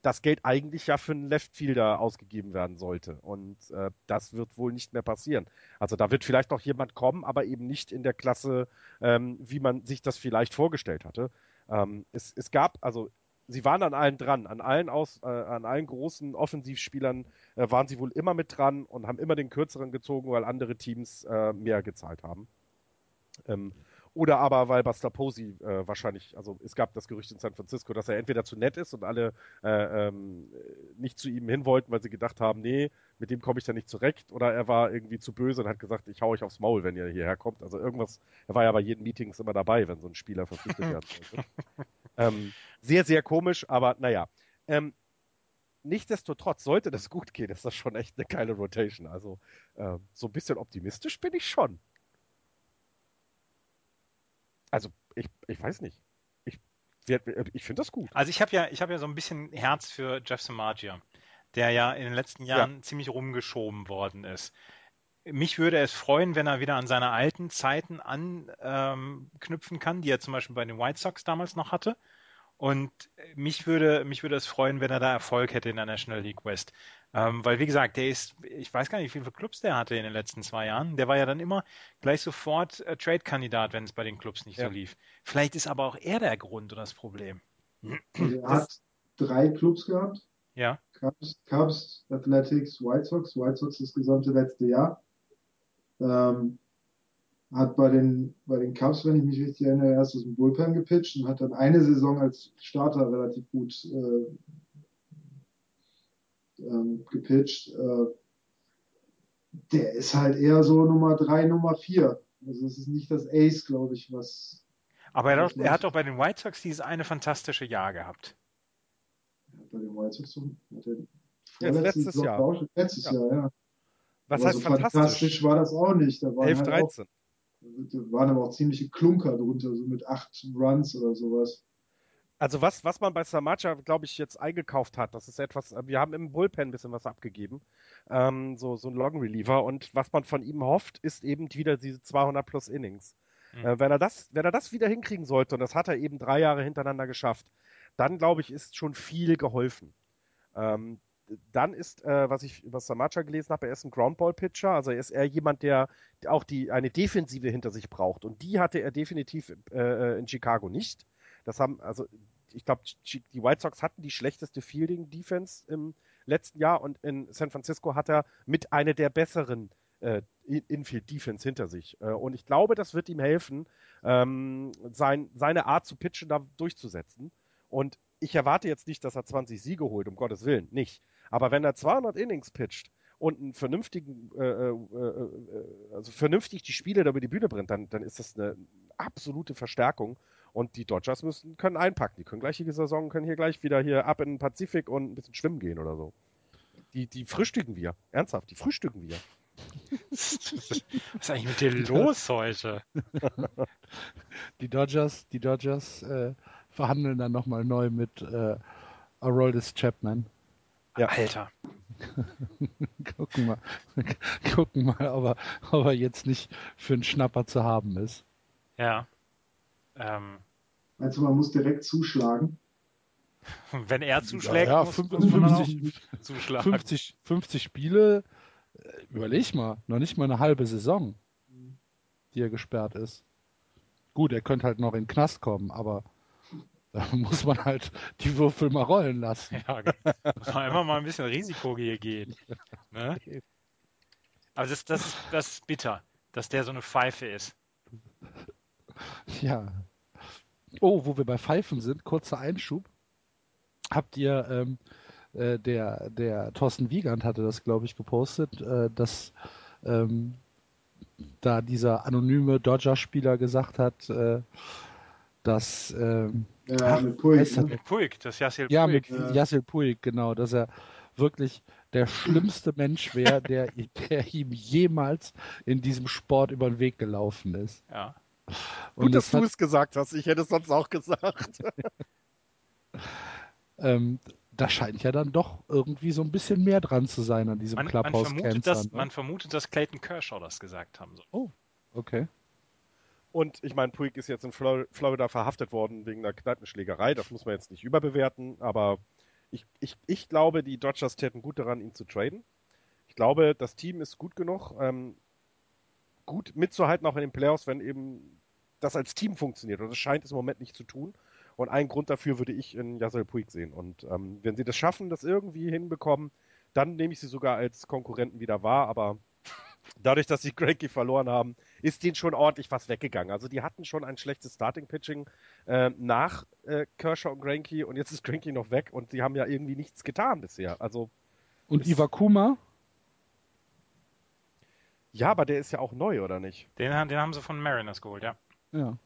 das Geld eigentlich ja für einen Leftfielder ausgegeben werden sollte. Und äh, das wird wohl nicht mehr passieren. Also da wird vielleicht noch jemand kommen, aber eben nicht in der Klasse, ähm, wie man sich das vielleicht vorgestellt hatte. Ähm, es, es gab, also sie waren an allen dran, an allen aus, äh, an allen großen Offensivspielern äh, waren sie wohl immer mit dran und haben immer den kürzeren gezogen, weil andere Teams äh, mehr gezahlt haben. Ähm, oder aber weil Buster Posey äh, wahrscheinlich, also es gab das Gerücht in San Francisco, dass er entweder zu nett ist und alle äh, ähm, nicht zu ihm hin wollten, weil sie gedacht haben, nee, mit dem komme ich da nicht zurecht, oder er war irgendwie zu böse und hat gesagt, ich hau euch aufs Maul, wenn ihr hierher kommt. Also irgendwas, er war ja bei jeden Meetings immer dabei, wenn so ein Spieler verpflichtet werden sollte. ähm, sehr, sehr komisch, aber naja. Ähm, nichtsdestotrotz, sollte das gut gehen, ist das schon echt eine geile Rotation. Also äh, so ein bisschen optimistisch bin ich schon. Also, ich, ich weiß nicht. Ich, ich finde das gut. Also ich habe ja, ich habe ja so ein bisschen Herz für Jeff Samagia, der ja in den letzten Jahren ziemlich rumgeschoben worden ist. Mich würde es freuen, wenn er wieder an seine alten Zeiten anknüpfen ähm, kann, die er zum Beispiel bei den White Sox damals noch hatte. Und mich würde, mich würde es freuen, wenn er da Erfolg hätte in der National League West. Ähm, weil, wie gesagt, der ist, ich weiß gar nicht, wie viele Clubs der hatte in den letzten zwei Jahren. Der war ja dann immer gleich sofort äh, Trade-Kandidat, wenn es bei den Clubs nicht ja. so lief. Vielleicht ist aber auch er der Grund oder das Problem. Also er hat drei Clubs gehabt. Ja. Cubs, Cubs, Athletics, White Sox. White Sox das gesamte letzte Jahr. Ähm, hat bei den, bei den Cubs, wenn ich mich richtig erinnere, erst aus dem Bullpen gepitcht und hat dann eine Saison als Starter relativ gut äh, ähm, gepitcht. Äh, der ist halt eher so Nummer drei, Nummer vier. Also es ist nicht das Ace, glaube ich, was. Aber er, er hat doch bei den White Sox dieses eine fantastische Jahr gehabt. bei den White Sox hat er letztes Jahr. Auch, letztes ja. Jahr, ja. Was aber heißt so fantastisch? fantastisch? war das auch nicht. Da waren 11, halt 13. Auch, da waren aber auch ziemliche Klunker drunter, so mit acht Runs oder sowas. Also was, was man bei Samacha, glaube ich, jetzt eingekauft hat, das ist etwas, wir haben im Bullpen ein bisschen was abgegeben, ähm, so, so ein Long Reliever und was man von ihm hofft, ist eben wieder diese 200 plus Innings. Mhm. Äh, wenn, er das, wenn er das wieder hinkriegen sollte, und das hat er eben drei Jahre hintereinander geschafft, dann glaube ich, ist schon viel geholfen. Ähm, dann ist, äh, was ich über Samacha gelesen habe, er ist ein Groundball-Pitcher, also er ist eher jemand, der auch die, eine Defensive hinter sich braucht. Und die hatte er definitiv äh, in Chicago nicht. Das haben, also ich glaube, die White Sox hatten die schlechteste Fielding-Defense im letzten Jahr und in San Francisco hat er mit einer der besseren äh, Infield-Defense hinter sich. Äh, und ich glaube, das wird ihm helfen, ähm, sein, seine Art zu pitchen da durchzusetzen. Und ich erwarte jetzt nicht, dass er 20 Siege holt, um Gottes Willen, nicht. Aber wenn er 200 Innings pitcht und einen vernünftigen, äh, äh, äh, also vernünftig die Spiele da über die Bühne bringt, dann, dann ist das eine absolute Verstärkung. Und die Dodgers müssen, können einpacken. Die können gleich die Saison, können hier gleich wieder hier ab in den Pazifik und ein bisschen schwimmen gehen oder so. Die, die frühstücken wir. Ernsthaft, die frühstücken wir. Was ist eigentlich mit dir los heute? Die Dodgers, die Dodgers äh, verhandeln dann nochmal neu mit äh, Aroldis Chapman. Ja. Alter. gucken mal, gucken mal ob, er, ob er jetzt nicht für einen Schnapper zu haben ist. Ja. Ähm. Meinst du, man muss direkt zuschlagen? Wenn er zuschlägt, ja, ja, muss, 50, zuschlagen. 50, 50 Spiele, äh, überleg mal, noch nicht mal eine halbe Saison, die er gesperrt ist. Gut, er könnte halt noch in den Knast kommen, aber da muss man halt die Würfel mal rollen lassen. Ja, muss man einfach mal ein bisschen Risiko hier gehen. Ne? Aber das, das, das ist bitter, dass der so eine Pfeife ist. Ja. Oh, wo wir bei Pfeifen sind, kurzer Einschub. Habt ihr, ähm, äh, der, der Thorsten Wiegand hatte das, glaube ich, gepostet, äh, dass ähm, da dieser anonyme Dodger-Spieler gesagt hat, äh, dass ähm, ja, mit Puig, ne? mit Puig, das Yassil Ja, mit ja. Yassil Puig, genau, dass er wirklich der schlimmste Mensch wäre, der, der ihm jemals in diesem Sport über den Weg gelaufen ist. Ja. Und Gut, dass du es gesagt hast. Ich hätte es sonst auch gesagt. ähm, da scheint ja dann doch irgendwie so ein bisschen mehr dran zu sein an diesem man, Clubhouse man vermutet, dass, ne? man vermutet, dass Clayton Kershaw das gesagt haben soll. Oh, okay. Und ich meine, Puig ist jetzt in Florida verhaftet worden wegen einer Kneipenschlägerei. Das muss man jetzt nicht überbewerten, aber ich, ich, ich glaube, die Dodgers täten gut daran, ihn zu traden. Ich glaube, das Team ist gut genug. Ähm, gut mitzuhalten, auch in den Playoffs, wenn eben das als Team funktioniert. Und das scheint es im Moment nicht zu tun. Und einen Grund dafür würde ich in Yasser Puig sehen. Und ähm, wenn sie das schaffen, das irgendwie hinbekommen, dann nehme ich sie sogar als Konkurrenten wieder wahr. Aber dadurch, dass sie Granky verloren haben, ist denen schon ordentlich was weggegangen. Also die hatten schon ein schlechtes Starting-Pitching äh, nach äh, Kershaw und Granky und jetzt ist Granky noch weg und sie haben ja irgendwie nichts getan bisher. Also und Iwakuma? Ja, aber der ist ja auch neu, oder nicht? Den, den haben sie von Mariners geholt, ja. Ja.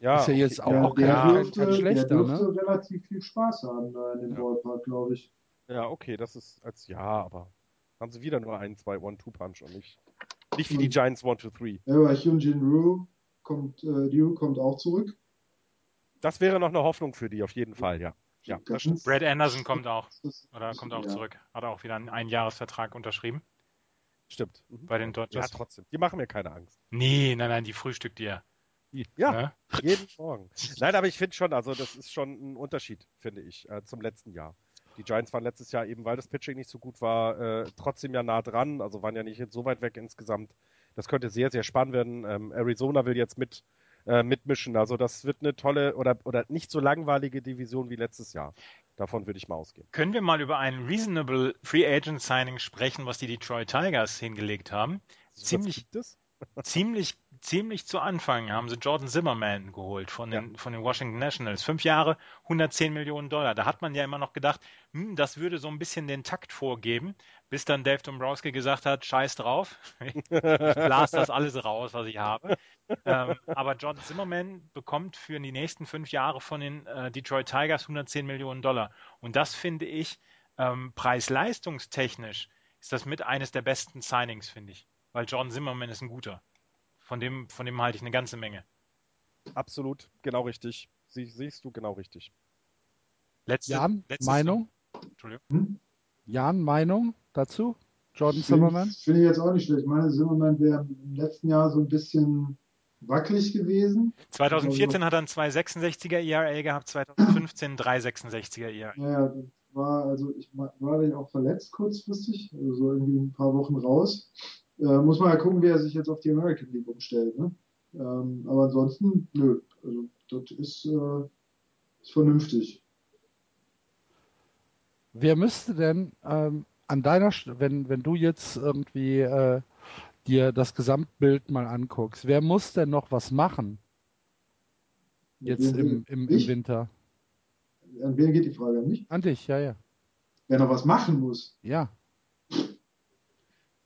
Ja, ist ja jetzt auch, ja, auch der kein, dürfte, kein schlechter, der dürfte ne? relativ viel Spaß haben da in dem ja. Ballpark, glaube ich. Ja, okay, das ist als ja, aber haben sie wieder nur ein, zwei One-Two-Punch und nicht, nicht wie die Giants One-Two-Three. Ja, aber Hyunjin Ryu kommt, äh, Ryu kommt auch zurück. Das wäre noch eine Hoffnung für die, auf jeden Fall, ja. ja Brad Anderson kommt auch. Oder kommt auch ja. zurück. Hat auch wieder einen Einjahresvertrag unterschrieben. Stimmt. Mhm. bei den Dodgers. Ja, trotzdem. Die machen mir keine Angst. nee, nein, nein, die frühstückt ihr. Ja, Ne? jeden Morgen. Nein, aber ich finde schon, also das ist schon ein Unterschied, finde ich, äh, zum letzten Jahr. Die Giants waren letztes Jahr eben, weil das Pitching nicht so gut war, äh, trotzdem ja nah dran, also waren ja nicht so weit weg insgesamt. Das könnte sehr, sehr spannend werden. Ähm, Arizona will jetzt mit äh, mitmischen, also das wird eine tolle oder, oder nicht so langweilige Division wie letztes Jahr. Davon würde ich mal ausgehen. Können wir mal über ein reasonable Free Agent Signing sprechen, was die Detroit Tigers hingelegt haben? Ziemlich, ziemlich, ziemlich zu Anfang haben sie Jordan Zimmerman geholt von den, von den Washington Nationals. Fünf Jahre, 110 Millionen Dollar. Da hat man ja immer noch gedacht, hm, das würde so ein bisschen den Takt vorgeben, bis dann Dave Dombrowski gesagt hat, scheiß drauf, ich blase das alles raus, was ich habe. ähm, aber Jordan Zimmerman bekommt für die nächsten fünf Jahre von den äh, Detroit Tigers 110 Millionen Dollar. Und das finde ich ähm, preis-leistungstechnisch ist das mit eines der besten Signings, finde ich. Weil Jordan Zimmerman ist ein guter. Von dem, von dem halte ich eine ganze Menge. Absolut, genau richtig. Sie, siehst du genau richtig. Letzte, Jan, letztes- Meinung? Entschuldigung. Hm? Jan, Meinung dazu? Jordan Finde Zimmerman? finde ich jetzt auch nicht schlecht. Ich meine, Zimmerman wäre im letzten Jahr so ein bisschen wackelig gewesen. 2014 hat er ein 2,66er ERA gehabt, 2015 ein 3,66er ERA. Das war, also ich war ja auch verletzt kurzfristig, also so irgendwie ein paar Wochen raus. Äh, muss man ja gucken, wie er sich jetzt auf die American League umstellt. Ne? Ähm, aber ansonsten, nö, also das ist, äh, ist vernünftig. Wer müsste denn ähm, an deiner, St- wenn, wenn du jetzt irgendwie äh, dir das Gesamtbild mal anguckst, wer muss denn noch was machen jetzt im, im, im? Winter? An wen geht die Frage? An mich? An dich, ja, ja. Wer noch was machen muss. Ja,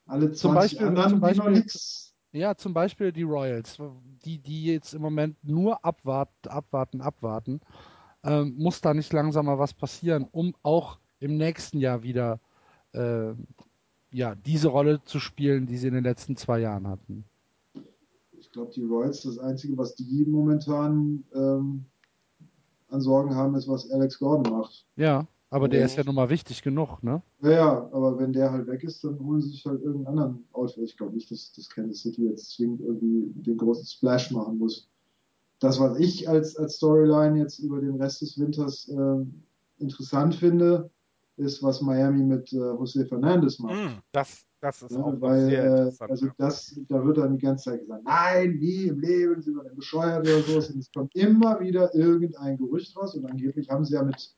Alle 20 Zum Beispiel- anderen, zum die noch Beispiel- nichts. ja, zum Beispiel die Royals, die, die jetzt im Moment nur abwarten, abwarten, abwarten. Ähm, muss da nicht langsam mal was passieren, um auch im nächsten Jahr wieder äh, ja, diese Rolle zu spielen, die sie in den letzten zwei Jahren hatten? Ich glaube, die Royals, das Einzige, was die momentan ähm, an Sorgen haben, ist, was Alex Gordon macht. Ja, aber der Ja. ist ja nun mal wichtig genug, ne? Ja, ja, aber wenn der halt weg ist, dann holen sie sich halt irgendeinen anderen Outfit. Ich glaube nicht, dass, dass Kansas City jetzt zwingend irgendwie den großen Splash machen muss. Das, was ich als, als Storyline jetzt über den Rest des Winters ähm, interessant finde, ist, was Miami mit äh, José Fernandez macht. Mm, Das, das ist Ja, auch noch weil, sehr äh, interessant. also das, da wird dann die ganze Zeit gesagt, nein, nie im Leben sind wir denn bescheuert oder so. Und es kommt immer wieder irgendein Gerücht raus und angeblich haben sie ja mit,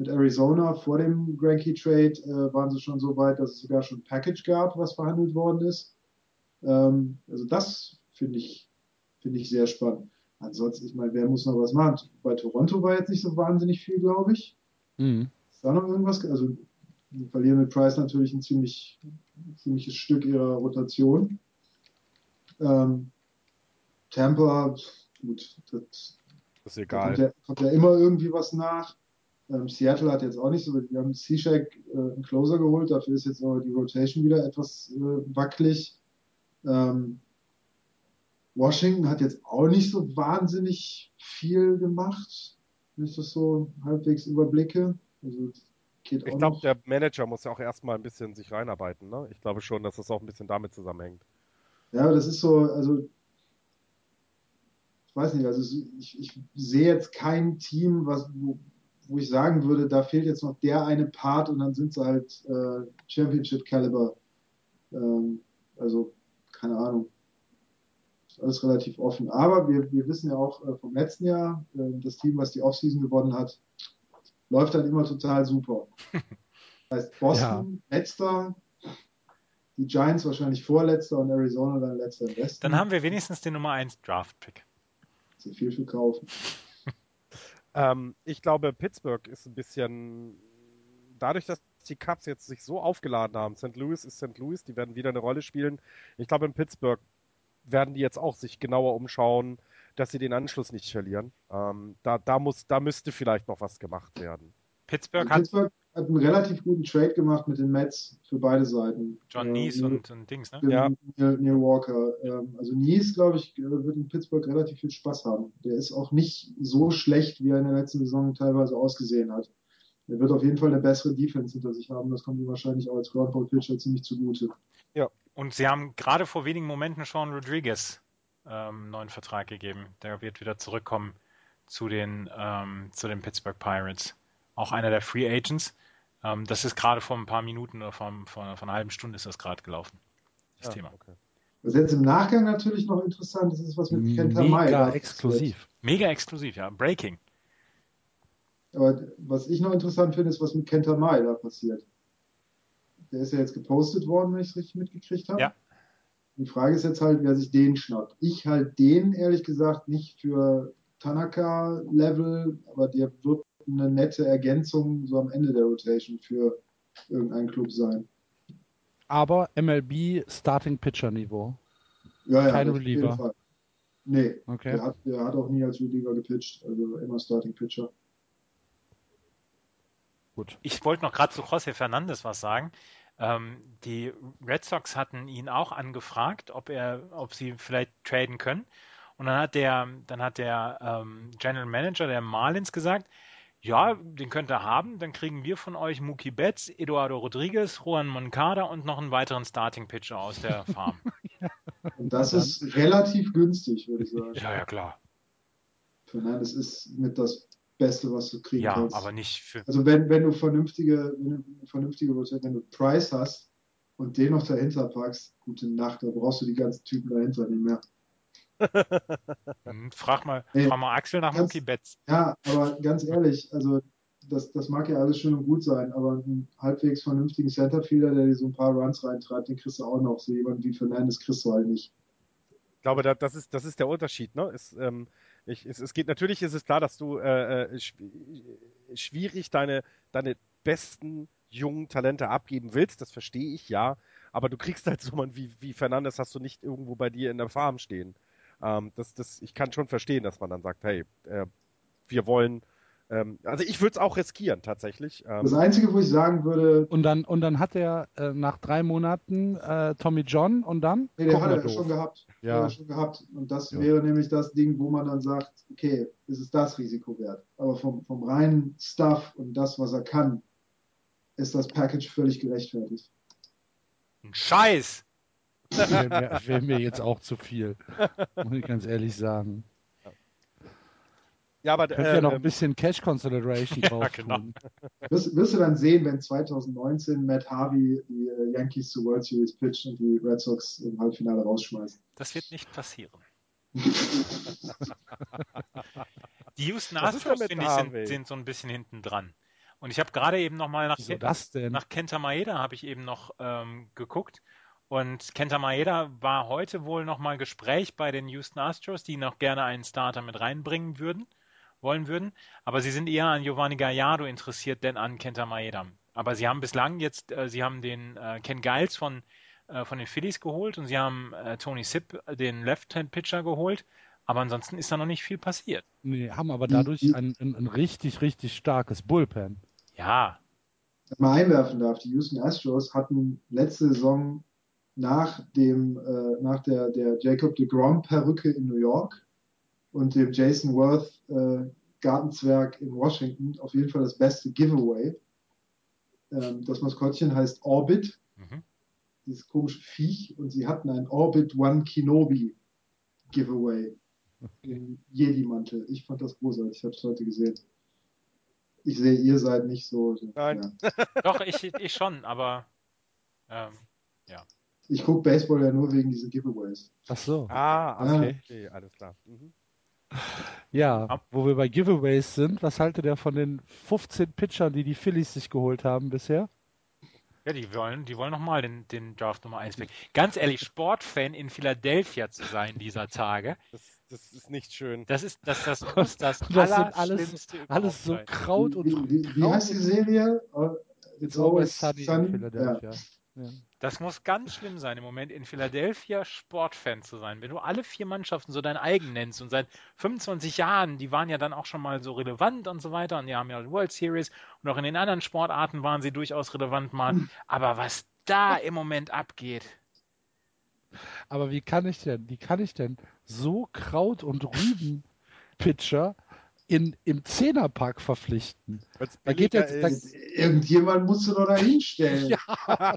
mit Arizona vor dem Granky Trade äh, waren sie schon so weit, dass es sogar schon ein Package gab, was verhandelt worden ist. Ähm, also das finde ich, finde ich sehr spannend. Ansonsten, ich meine, wer muss noch was machen? Bei Toronto war jetzt nicht so wahnsinnig viel, glaube ich. Mhm. Ist da noch irgendwas? Also, die verlieren mit Price natürlich ein ziemlich, ziemliches Stück ihrer Rotation. Ähm, Tampa, gut, das, ist da egal. kommt, ja, kommt ja immer irgendwie was nach. Ähm, Seattle hat jetzt auch nicht so, die haben Seashake äh, einen Closer geholt, dafür ist jetzt aber die Rotation wieder etwas äh, wackelig. Ähm, Washington hat jetzt auch nicht so wahnsinnig viel gemacht, wenn ich das so halbwegs überblicke. Also geht Ich glaube, der Manager muss ja auch erstmal ein bisschen sich reinarbeiten. Ne? Ich glaube schon, dass das auch ein bisschen damit zusammenhängt. Ja, das ist so, also ich weiß nicht, also ich, ich sehe jetzt kein Team, was, wo, wo ich sagen würde, da fehlt jetzt noch der eine Part und dann sind sie halt äh, Championship Caliber. Ähm, also, keine Ahnung. Ist alles relativ offen. Aber wir, wir wissen ja auch äh, vom letzten Jahr, äh, das Team, was die Offseason gewonnen hat, läuft dann immer total super. Das heißt, Boston, letzter, die Giants wahrscheinlich vorletzter und Arizona dann letzter im Westen. dann haben wir wenigstens den Nummer 1 Draft-Pick. Sie viel verkaufen. Ähm, ich glaube, Pittsburgh ist ein bisschen dadurch, dass die Cubs jetzt sich so aufgeladen haben. St. Louis ist St. Louis, die werden wieder eine Rolle spielen. Ich glaube, in Pittsburgh werden die jetzt auch sich genauer umschauen, dass sie den Anschluss nicht verlieren. Ähm, da, da muss, da müsste vielleicht noch was gemacht werden. Pittsburgh hat Pittsburgh hat einen relativ guten Trade gemacht mit den Mets für beide Seiten. John Äh, Nees Neil- und, und Dings, ne? Ja. Neil, Neil Walker. Ähm, also Nies, glaube ich, äh, wird in Pittsburgh relativ viel Spaß haben. Der ist auch nicht so schlecht, wie er in der letzten Saison teilweise ausgesehen hat. Er wird auf jeden Fall eine bessere Defense hinter sich haben. Das kommt ihm wahrscheinlich auch als Groundball-Pitcher ziemlich zugute. Und Und sie haben gerade vor wenigen Momenten Sean Rodriguez ähm, neuen Vertrag gegeben. Der wird wieder zurückkommen zu den, ähm, zu den Pittsburgh Pirates. Auch einer der Free Agents. Ähm, das ist gerade vor ein paar Minuten oder vor, vor, vor einer halben Stunde ist das gerade gelaufen. Das ja, Thema. Okay. Was jetzt im Nachgang natürlich noch interessant ist, ist was mit Kenta Mega Mega exklusiv. Mega exklusiv, ja. Breaking. Aber was ich noch interessant finde, ist, was mit Kenta Mai da passiert. Der ist ja jetzt gepostet worden, wenn ich es richtig mitgekriegt habe. Ja. Die Frage ist jetzt halt, wer sich den schnappt. Ich halte den ehrlich gesagt nicht für Tanaka-Level, aber der wird eine nette Ergänzung so am Ende der Rotation für irgendeinen Club sein. Aber MLB Starting Pitcher Niveau. Ja, ja, Kein Reliever. Nee, okay. der, hat, der hat auch nie als Reliever gepitcht, also immer Starting Pitcher. Gut. Ich wollte noch gerade zu José Fernandes was sagen. Ähm, die Red Sox hatten ihn auch angefragt, ob er, ob sie vielleicht traden können. Und dann hat der, dann hat der ähm, General Manager der Marlins gesagt, ja, den könnt ihr haben, dann kriegen wir von euch Mookie Betts, Eduardo Rodriguez, Juan Moncada und noch einen weiteren Starting Pitcher aus der Farm. und das ist relativ günstig, würde ich sagen. Ja, ja, klar. Fernandes ist mit das Beste, was du kriegen ja, kannst. Ja, aber nicht für. Also wenn, wenn du vernünftige, wenn du vernünftige, wenn du Price hast und den noch dahinter packst, gute Nacht, da brauchst du die ganzen Typen dahinter nicht mehr. Hm, frag mal, hey, frag mal Axel nach Mookie Betts. Ja, aber ganz ehrlich, also das, das mag ja alles schön und gut sein, aber einen halbwegs vernünftigen Centerfielder, der dir so ein paar Runs reintreibt, den kriegst du auch noch. So jemand wie Fernandes kriegst du halt nicht. Ich glaube, das ist, das ist der Unterschied. Ne? Es, ähm, ich, es, es, geht natürlich, ist es klar, dass du äh, äh schwierig deine, deine besten jungen Talente abgeben willst. Das verstehe ich, ja. Aber du kriegst halt so jemanden wie, wie Fernandes, hast du nicht irgendwo bei dir in der Farm stehen. Ähm, das, das, ich kann schon verstehen, dass man dann sagt, hey, äh, wir wollen ähm, also ich würde es auch riskieren, tatsächlich. Ähm, das Einzige, wo ich sagen würde. Und dann, und dann hat er äh, nach drei Monaten äh, Tommy John und dann? Nee, der hat er schon gehabt. Ja. schon gehabt. Und das ja. wäre nämlich das Ding, wo man dann sagt, okay, ist es das Risiko wert? Aber vom, vom reinen Stuff und das, was er kann, ist das Package völlig gerechtfertigt. Ein Scheiß! Wäre mir, wär mir jetzt auch zu viel, muss ich ganz ehrlich sagen. Ja, aber Könnt äh, ja noch ein ähm, bisschen Cash Consideration drauf ja, genau. wirst, wirst, du dann sehen, wenn 2019 Matt Harvey die äh, Yankees zur World Series pitcht und die Red Sox im Halbfinale rausschmeißen. Das wird nicht passieren. die Houston Astros, finde ich, sind, sind, so ein bisschen hinten dran. Und ich habe gerade eben noch mal nach, nach Kenta Maeda habe ich eben noch ähm, geguckt. Und Kenta Maeda war heute wohl noch mal Gespräch bei den Houston Astros, die noch gerne einen Starter mit reinbringen würden wollen würden. Aber sie sind eher an Giovanni Gallardo interessiert, denn an Kenta Maeda. Aber sie haben bislang jetzt, äh, sie haben den äh, Ken Giles von, äh, von den Phillies geholt und sie haben äh, Tony Sipp, den Left-Hand-Pitcher, geholt. Aber ansonsten ist da noch nicht viel passiert. Nee, haben aber dadurch ein, ein, ein richtig, richtig starkes Bullpen. Ja. Mal einwerfen darf, die Houston Astros hatten letzte Saison nach dem, äh, nach der, der Jacob de Grom Perücke in New York und dem Jason Worth äh, Gartenzwerg in Washington auf jeden Fall das beste Giveaway. Ähm, das Maskottchen heißt Orbit, mhm. dieses komische Viech, und sie hatten ein Orbit One Kenobi Giveaway im Jedi-Mantel. Ich fand das großartig, ich habe es heute gesehen. Ich sehe, ihr seid nicht so. so Nein. Ja. Doch, ich, ich schon, aber ähm, ja. Ich gucke Baseball ja nur wegen diesen Giveaways. Ach so. Ah, okay. Ja. okay alles klar. Mhm. Ja, wo wir bei Giveaways sind, was haltet ihr von den 15 Pitchern, die die Phillies sich geholt haben bisher? Ja, die wollen, die wollen nochmal den, den Draft Nummer 1 weg. Ganz ehrlich, Sportfan in Philadelphia zu sein dieser Tage. Das, das ist nicht schön. Das ist das, das, muss das, das sind alles, alles so Kraut und. Wie, wie, wie heißt die Serie? It's, It's always sunny, sunny in Philadelphia. Ja. Das muss ganz schlimm sein, im Moment in Philadelphia Sportfan zu sein. Wenn du alle vier Mannschaften so dein eigen nennst und seit 25 Jahren, die waren ja dann auch schon mal so relevant und so weiter und die haben ja die World Series und auch in den anderen Sportarten waren sie durchaus relevant mal. Aber was da im Moment abgeht. Aber wie kann ich denn, wie kann ich denn so Kraut- und Rüben-Pitcher in, im Zehnerpark verpflichten. Da geht jetzt- da-. Irgendjemand musst du doch da hinstellen. Ja,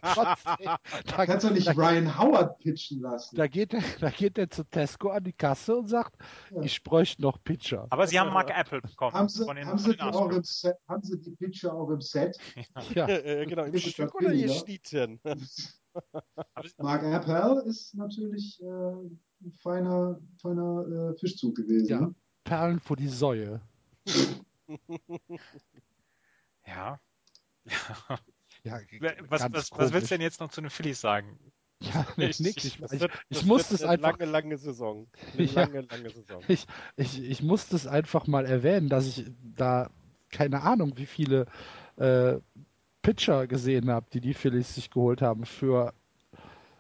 trotzdem. Du Da, kannst doch nicht Ryan Howard pitchen lassen. da, geht er, da geht er zu Tesco an die Kasse und sagt, Ja. ich bräuchte noch Pitcher. Aber sie haben Mark Apple bekommen. haben, sie, von den, haben, von sie den die. Set, haben sie die Pitcher auch im Set? Ja, Äh, genau, im Stück oder ihr? Schnittchen? Mark Appel ist natürlich äh, ein feiner, feiner äh, Fischzug gewesen. Ja. Perlen vor die Säue. Ja. Ja, Was, was, was willst du denn jetzt noch zu den Phillies sagen? Ja, Ich- nix. Ich, ich, ich das muss wird es einfach lange, lange Saison. Eine Ja. lange, lange Saison. Ich, ich, ich muss das einfach mal erwähnen, dass ich da keine Ahnung, wie viele äh, Pitcher gesehen habe, die die Phillies sich geholt haben für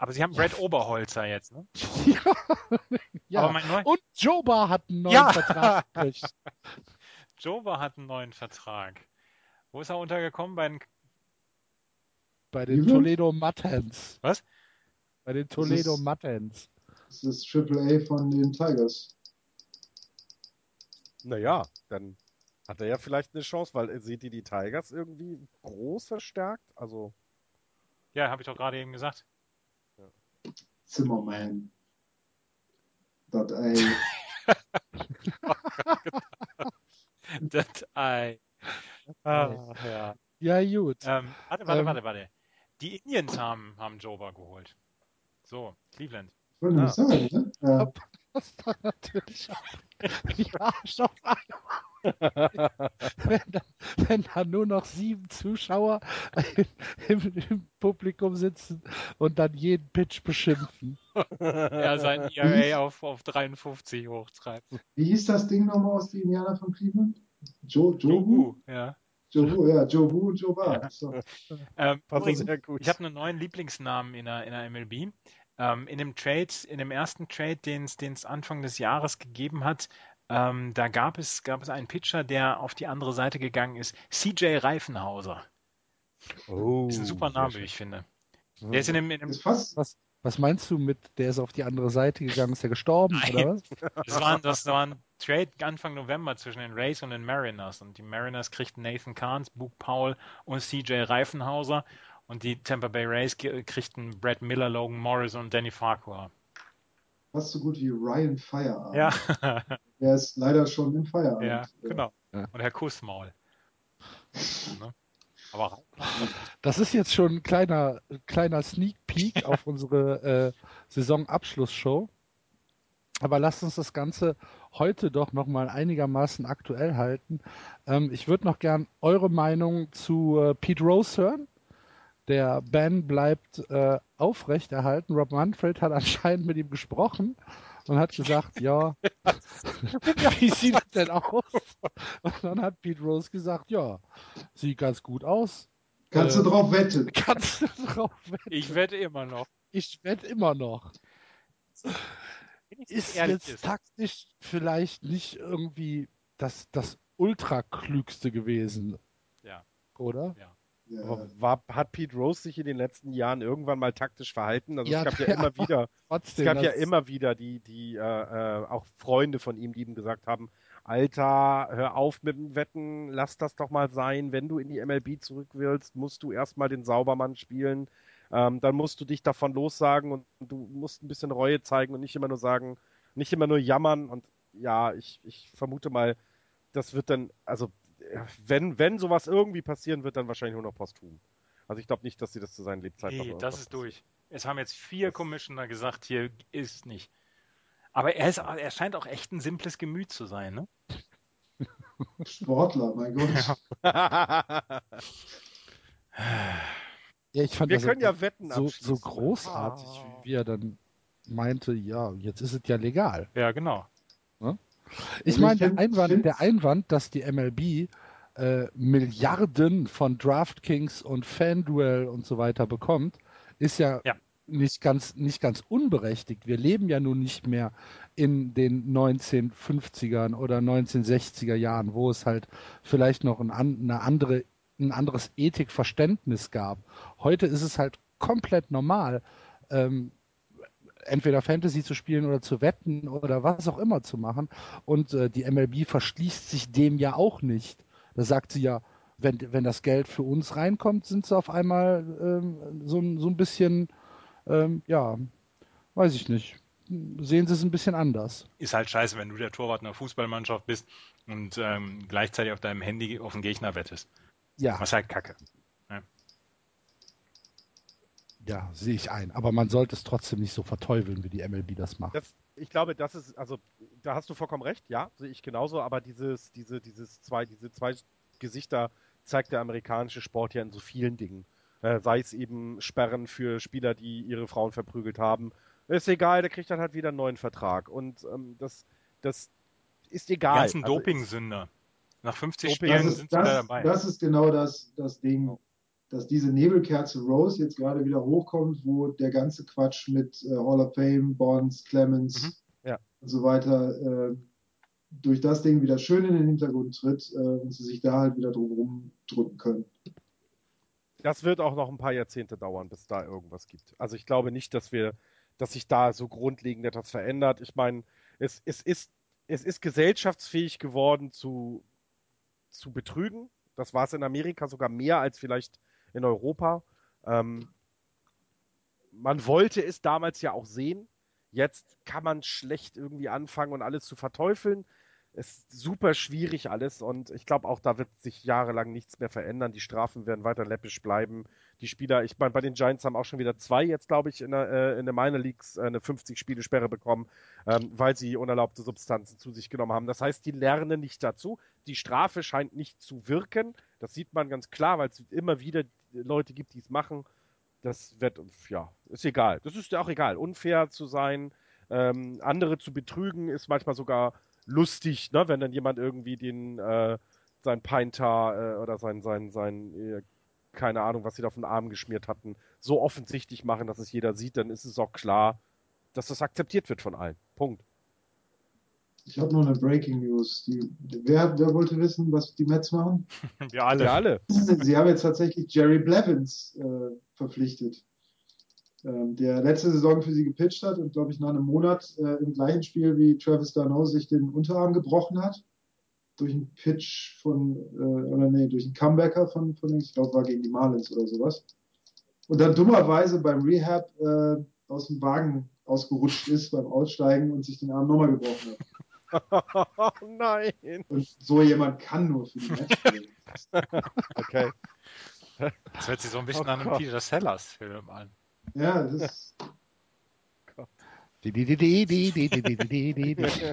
Aber sie haben Brad Oberholzer jetzt, ne? ja, ja. Und Joba hat einen neuen Ja. Vertrag. Jova hat einen neuen Vertrag. Wo ist er untergekommen? Bei den bei den? Toledo Muttons. Was? Bei den Toledo Muttons. Das ist Triple A von den Tigers. Naja, dann hat er ja vielleicht eine Chance, weil seht ihr die Tigers irgendwie groß verstärkt? Also, Ja, habe ich doch gerade eben gesagt. Zimmerman. Dot A. Das Ei. Ah, ja. Ja, gut. Ähm, warte, warte, Ähm. warte, warte. Die Indians haben, haben Jova geholt. So, Cleveland. Ich wollte Ah. nicht sagen, ne? Ja. Das war natürlich auch. Ja, stopp einmal. Wenn, da, wenn da nur noch sieben Zuschauer im, im Publikum sitzen und dann jeden Pitch beschimpfen. Er sein ERA auf, auf 53 hochtreibt. Wie hieß das Ding nochmal aus die Indianer von Cleveland? Jo, Jobu? Ja. Jobu, ja, Jobu und Joba. So. Ähm, übrigens. Ich habe einen neuen Lieblingsnamen in der, in der MLB. Ähm, in dem Trade, in dem ersten Trade, den es Anfang des Jahres gegeben hat, ähm, da gab es, gab es einen Pitcher, der auf die andere Seite gegangen ist. CJ Reifenhauser. oh, ist ein super Name, wie ich finde. Der ist in dem, in dem Ist fast, Was meinst du mit, der ist auf die andere Seite gegangen, ist er gestorben Nein. oder was? das, war, ein- das war ein Trade Anfang November zwischen den Rays und den Mariners. Und die Mariners kriegten Nathan Kahns, Book Powell und CJ Reifenhauser. Und die Tampa Bay Rays kriegten Brad Miller, Logan Morris und Danny Farquhar. fast so gut wie Ryan Firearm. Ja, Der ist leider schon im Feierabend. ja, genau. Ja. Und Herr Kussmaul. Ne? Aber Das ist jetzt schon ein kleiner, kleiner Sneak Peek auf unsere äh, Saisonabschlussshow. Aber lasst uns das Ganze heute doch nochmal einigermaßen aktuell halten. Ähm, ich würde noch gern eure Meinung zu äh, Pete Rose hören. Der Ban bleibt äh, aufrechterhalten. Rob Manfred hat anscheinend mit ihm gesprochen und hat gesagt, ja, wie sieht das denn aus? Und dann hat Pete Rose gesagt, ja, sieht ganz gut aus. Kannst Äh, du drauf wetten? Kannst du drauf wetten? ich wette immer noch. Ich wette immer noch. Ist jetzt taktisch vielleicht nicht irgendwie das, das ultra-klügste gewesen. Ja. Oder? Ja. Aber war, hat Pete Rose sich in den letzten Jahren irgendwann mal taktisch verhalten? Also Ja, es gab ja ja. immer wieder, es Trotzdem. gab ja immer wieder die, die äh, äh, auch Freunde von ihm, die ihm gesagt haben, Alter, hör auf mit dem Wetten, lass das doch mal sein. Wenn du in die MLB zurück willst, musst du erstmal den Saubermann spielen. Ähm, dann musst du dich davon lossagen und du musst ein bisschen Reue zeigen und nicht immer nur sagen, nicht immer nur jammern. Und ja, ich, ich vermute mal, das wird dann, also wenn, wenn sowas irgendwie passieren wird, dann wahrscheinlich nur noch posthum. Also ich glaube nicht, dass sie das zu seinen Lebzeiten noch Nee, das ist durch. Es haben jetzt vier Commissioner gesagt, hier ist nicht. Aber er, ist, er scheint auch echt ein simples Gemüt zu sein, ne? Sportler, mein Gott. Ja, ich fand Wir das können ja Wetten so, so großartig, Ah. wie er dann meinte, ja, jetzt ist es ja legal. Ja, genau. Ich Also meine, ich der Einwand, der Einwand, dass die MLB äh, Milliarden von DraftKings und FanDuel und so weiter bekommt, ist ja, Ja. Nicht, ganz, nicht ganz unberechtigt. Wir leben ja nun nicht mehr in den 1950ern oder 1960er Jahren, wo es halt vielleicht noch ein, eine andere, ein anderes Ethikverständnis gab. Heute ist es halt komplett normal, ähm, entweder Fantasy zu spielen oder zu wetten oder was auch immer zu machen. Und äh, die MLB verschließt sich dem ja auch nicht. Da sagt sie ja, wenn, wenn das Geld für uns reinkommt, sind sie auf einmal ähm, so, so ein bisschen, ähm, ja, weiß ich nicht, sehen sie es ein bisschen anders. Ist halt scheiße, wenn du der Torwart einer Fußballmannschaft bist und ähm, gleichzeitig auf deinem Handy auf den Gegner wettest. Ja. Was halt kacke. Ja, sehe ich ein. Aber man sollte es trotzdem nicht so verteufeln, wie die MLB das macht. Das, ich glaube, das ist, also da hast du vollkommen recht, ja, sehe ich genauso, aber dieses, diese, dieses zwei, diese zwei Gesichter zeigt der amerikanische Sport ja in so vielen Dingen. Äh, sei es eben Sperren für Spieler, die ihre Frauen verprügelt haben. Ist egal, der kriegt dann halt wieder einen neuen Vertrag. Und ähm, das, das ist egal. Die ganzen Also, Dopingsünder. Nach 50 Doping- Spielen Das sind ist, sie wieder das, dabei. das ist genau das, das Ding, dass diese Nebelkerze Rose jetzt gerade wieder hochkommt, wo der ganze Quatsch mit äh, Hall of Fame, Bonds, Clemens Mhm. Ja. und so weiter äh, durch das Ding wieder schön in den Hintergrund tritt äh, und sie sich da halt wieder drum drücken können. Das wird auch noch ein paar Jahrzehnte dauern, bis da irgendwas gibt. Also ich glaube nicht, dass wir, dass sich da so grundlegend etwas verändert. Ich meine, es, es ist, es ist gesellschaftsfähig geworden zu, zu betrügen. Das war es in Amerika sogar mehr als vielleicht in Europa. Ähm, man wollte es damals ja auch sehen. Jetzt kann man schlecht irgendwie anfangen und alles zu verteufeln. Es ist super schwierig alles und ich glaube auch, da wird sich jahrelang nichts mehr verändern. Die Strafen werden weiter läppisch bleiben. Die Spieler, ich meine, bei den Giants haben auch schon wieder zwei jetzt, glaube ich, in der, äh, in der Minor Leagues äh, eine 50-Spiele-Sperre bekommen, ähm, weil sie unerlaubte Substanzen zu sich genommen haben. Das heißt, die lernen nicht dazu. Die Strafe scheint nicht zu wirken. Das sieht man ganz klar, weil es immer wieder Leute gibt, die es machen. Das wird, ja, ist egal. Das ist ja auch egal. Unfair zu sein, ähm, andere zu betrügen, ist manchmal sogar lustig, ne? wenn dann jemand irgendwie den äh, sein Peintar äh, oder sein, sein, sein, äh, keine Ahnung, was sie da auf den Arm geschmiert hatten, so offensichtlich machen, dass es jeder sieht, dann ist es auch klar, dass das akzeptiert wird von allen. Punkt. Ich habe noch eine Breaking News. Die, wer, wer wollte wissen, was die Mets machen? Wir alle. Ja, alle. Sie haben jetzt tatsächlich Jerry Blevins äh, verpflichtet, ähm, der letzte Saison für sie gepitcht hat und, glaube ich, nach einem Monat äh, im gleichen Spiel wie Travis Darno sich den Unterarm gebrochen hat. Durch einen Pitch von, äh, oder nee, durch einen Comebacker von, von ich glaube, war gegen die Marlins oder sowas. Und dann dummerweise beim Rehab äh, aus dem Wagen ausgerutscht ist beim Aussteigen und sich den Arm nochmal gebrochen hat. Oh nein. Und so jemand kann nur für die spielen. okay. Das hört sich so ein bisschen oh an einen Peter Sellers-Film an. Ja, das.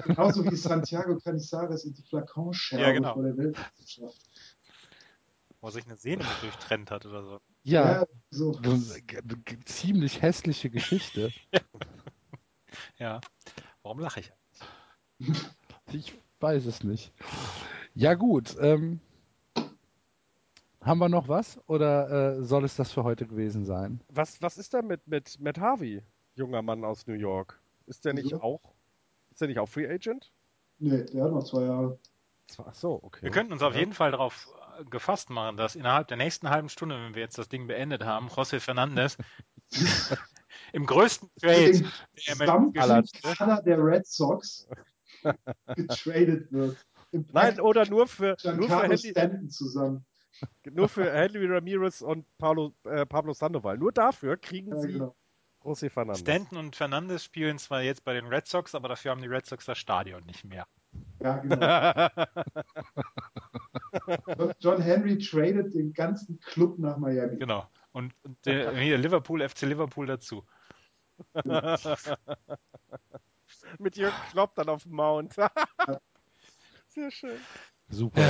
Genauso wie Santiago Canizares in die Flakonscherbe ja, genau. vor der Weltmeisterschaft. Wo sich eine Sehne durchtrennt hat oder so. Ja, ja so. ziemlich hässliche Geschichte. ja. Warum lache ich? Ich weiß es nicht. Ja gut, ähm, haben wir noch was oder äh, soll es das für heute gewesen sein? Was, was ist da mit, mit Matt Harvey, junger Mann aus New York? Ist der nicht Wieso? auch, ist der nicht auch Free Agent? Nee, der hat noch zwei Jahre. Ach so, okay. Wir könnten uns auf Ja. jeden Fall darauf äh, gefasst machen, dass innerhalb der nächsten halben Stunde, wenn wir jetzt das Ding beendet haben, José Fernandez im größten Trade Den der der Red Sox getradet wird. Nein, oder nur für, nur für, Henry, Stanton zusammen. nur für Henry Ramirez und Paulo, äh, Pablo Sandoval. Nur dafür kriegen Ja, sie genau. José Fernandez. Stanton und Fernandes spielen zwar jetzt bei den Red Sox, aber dafür haben die Red Sox das Stadion nicht mehr. Ja, genau. John- John Henry tradet den ganzen Club nach Miami. Genau. Und, und der, hier Liverpool, FC Liverpool dazu. Mit Jürgen Klopp dann auf dem Mount. Sehr schön. Super.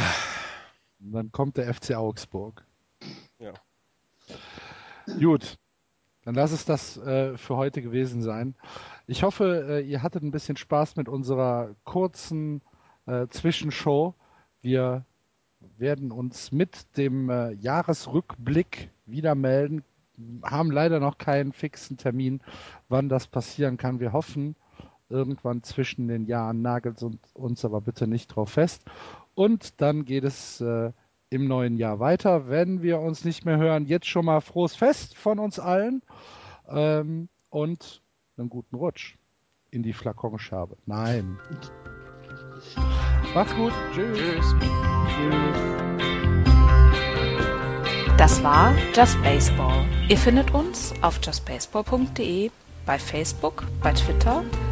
Und dann kommt der FC Augsburg. Ja. Gut, dann lass es das äh, für heute gewesen sein. Ich hoffe, äh, ihr hattet ein bisschen Spaß mit unserer kurzen äh, Zwischenshow. Wir werden uns mit dem äh, Jahresrückblick wieder melden. Haben leider noch keinen fixen Termin, wann das passieren kann. Wir hoffen, irgendwann zwischen den Jahren, nagelt uns aber bitte nicht drauf fest. Und dann geht es äh, im neuen Jahr weiter. Wenn wir uns nicht mehr hören, jetzt schon mal frohes Fest von uns allen ähm, und einen guten Rutsch in die Flakonscherbe. Nein. Macht's gut. Tschüss. Tschüss. Das war Just Baseball. Ihr findet uns auf justbaseball.de, bei Facebook, bei Twitter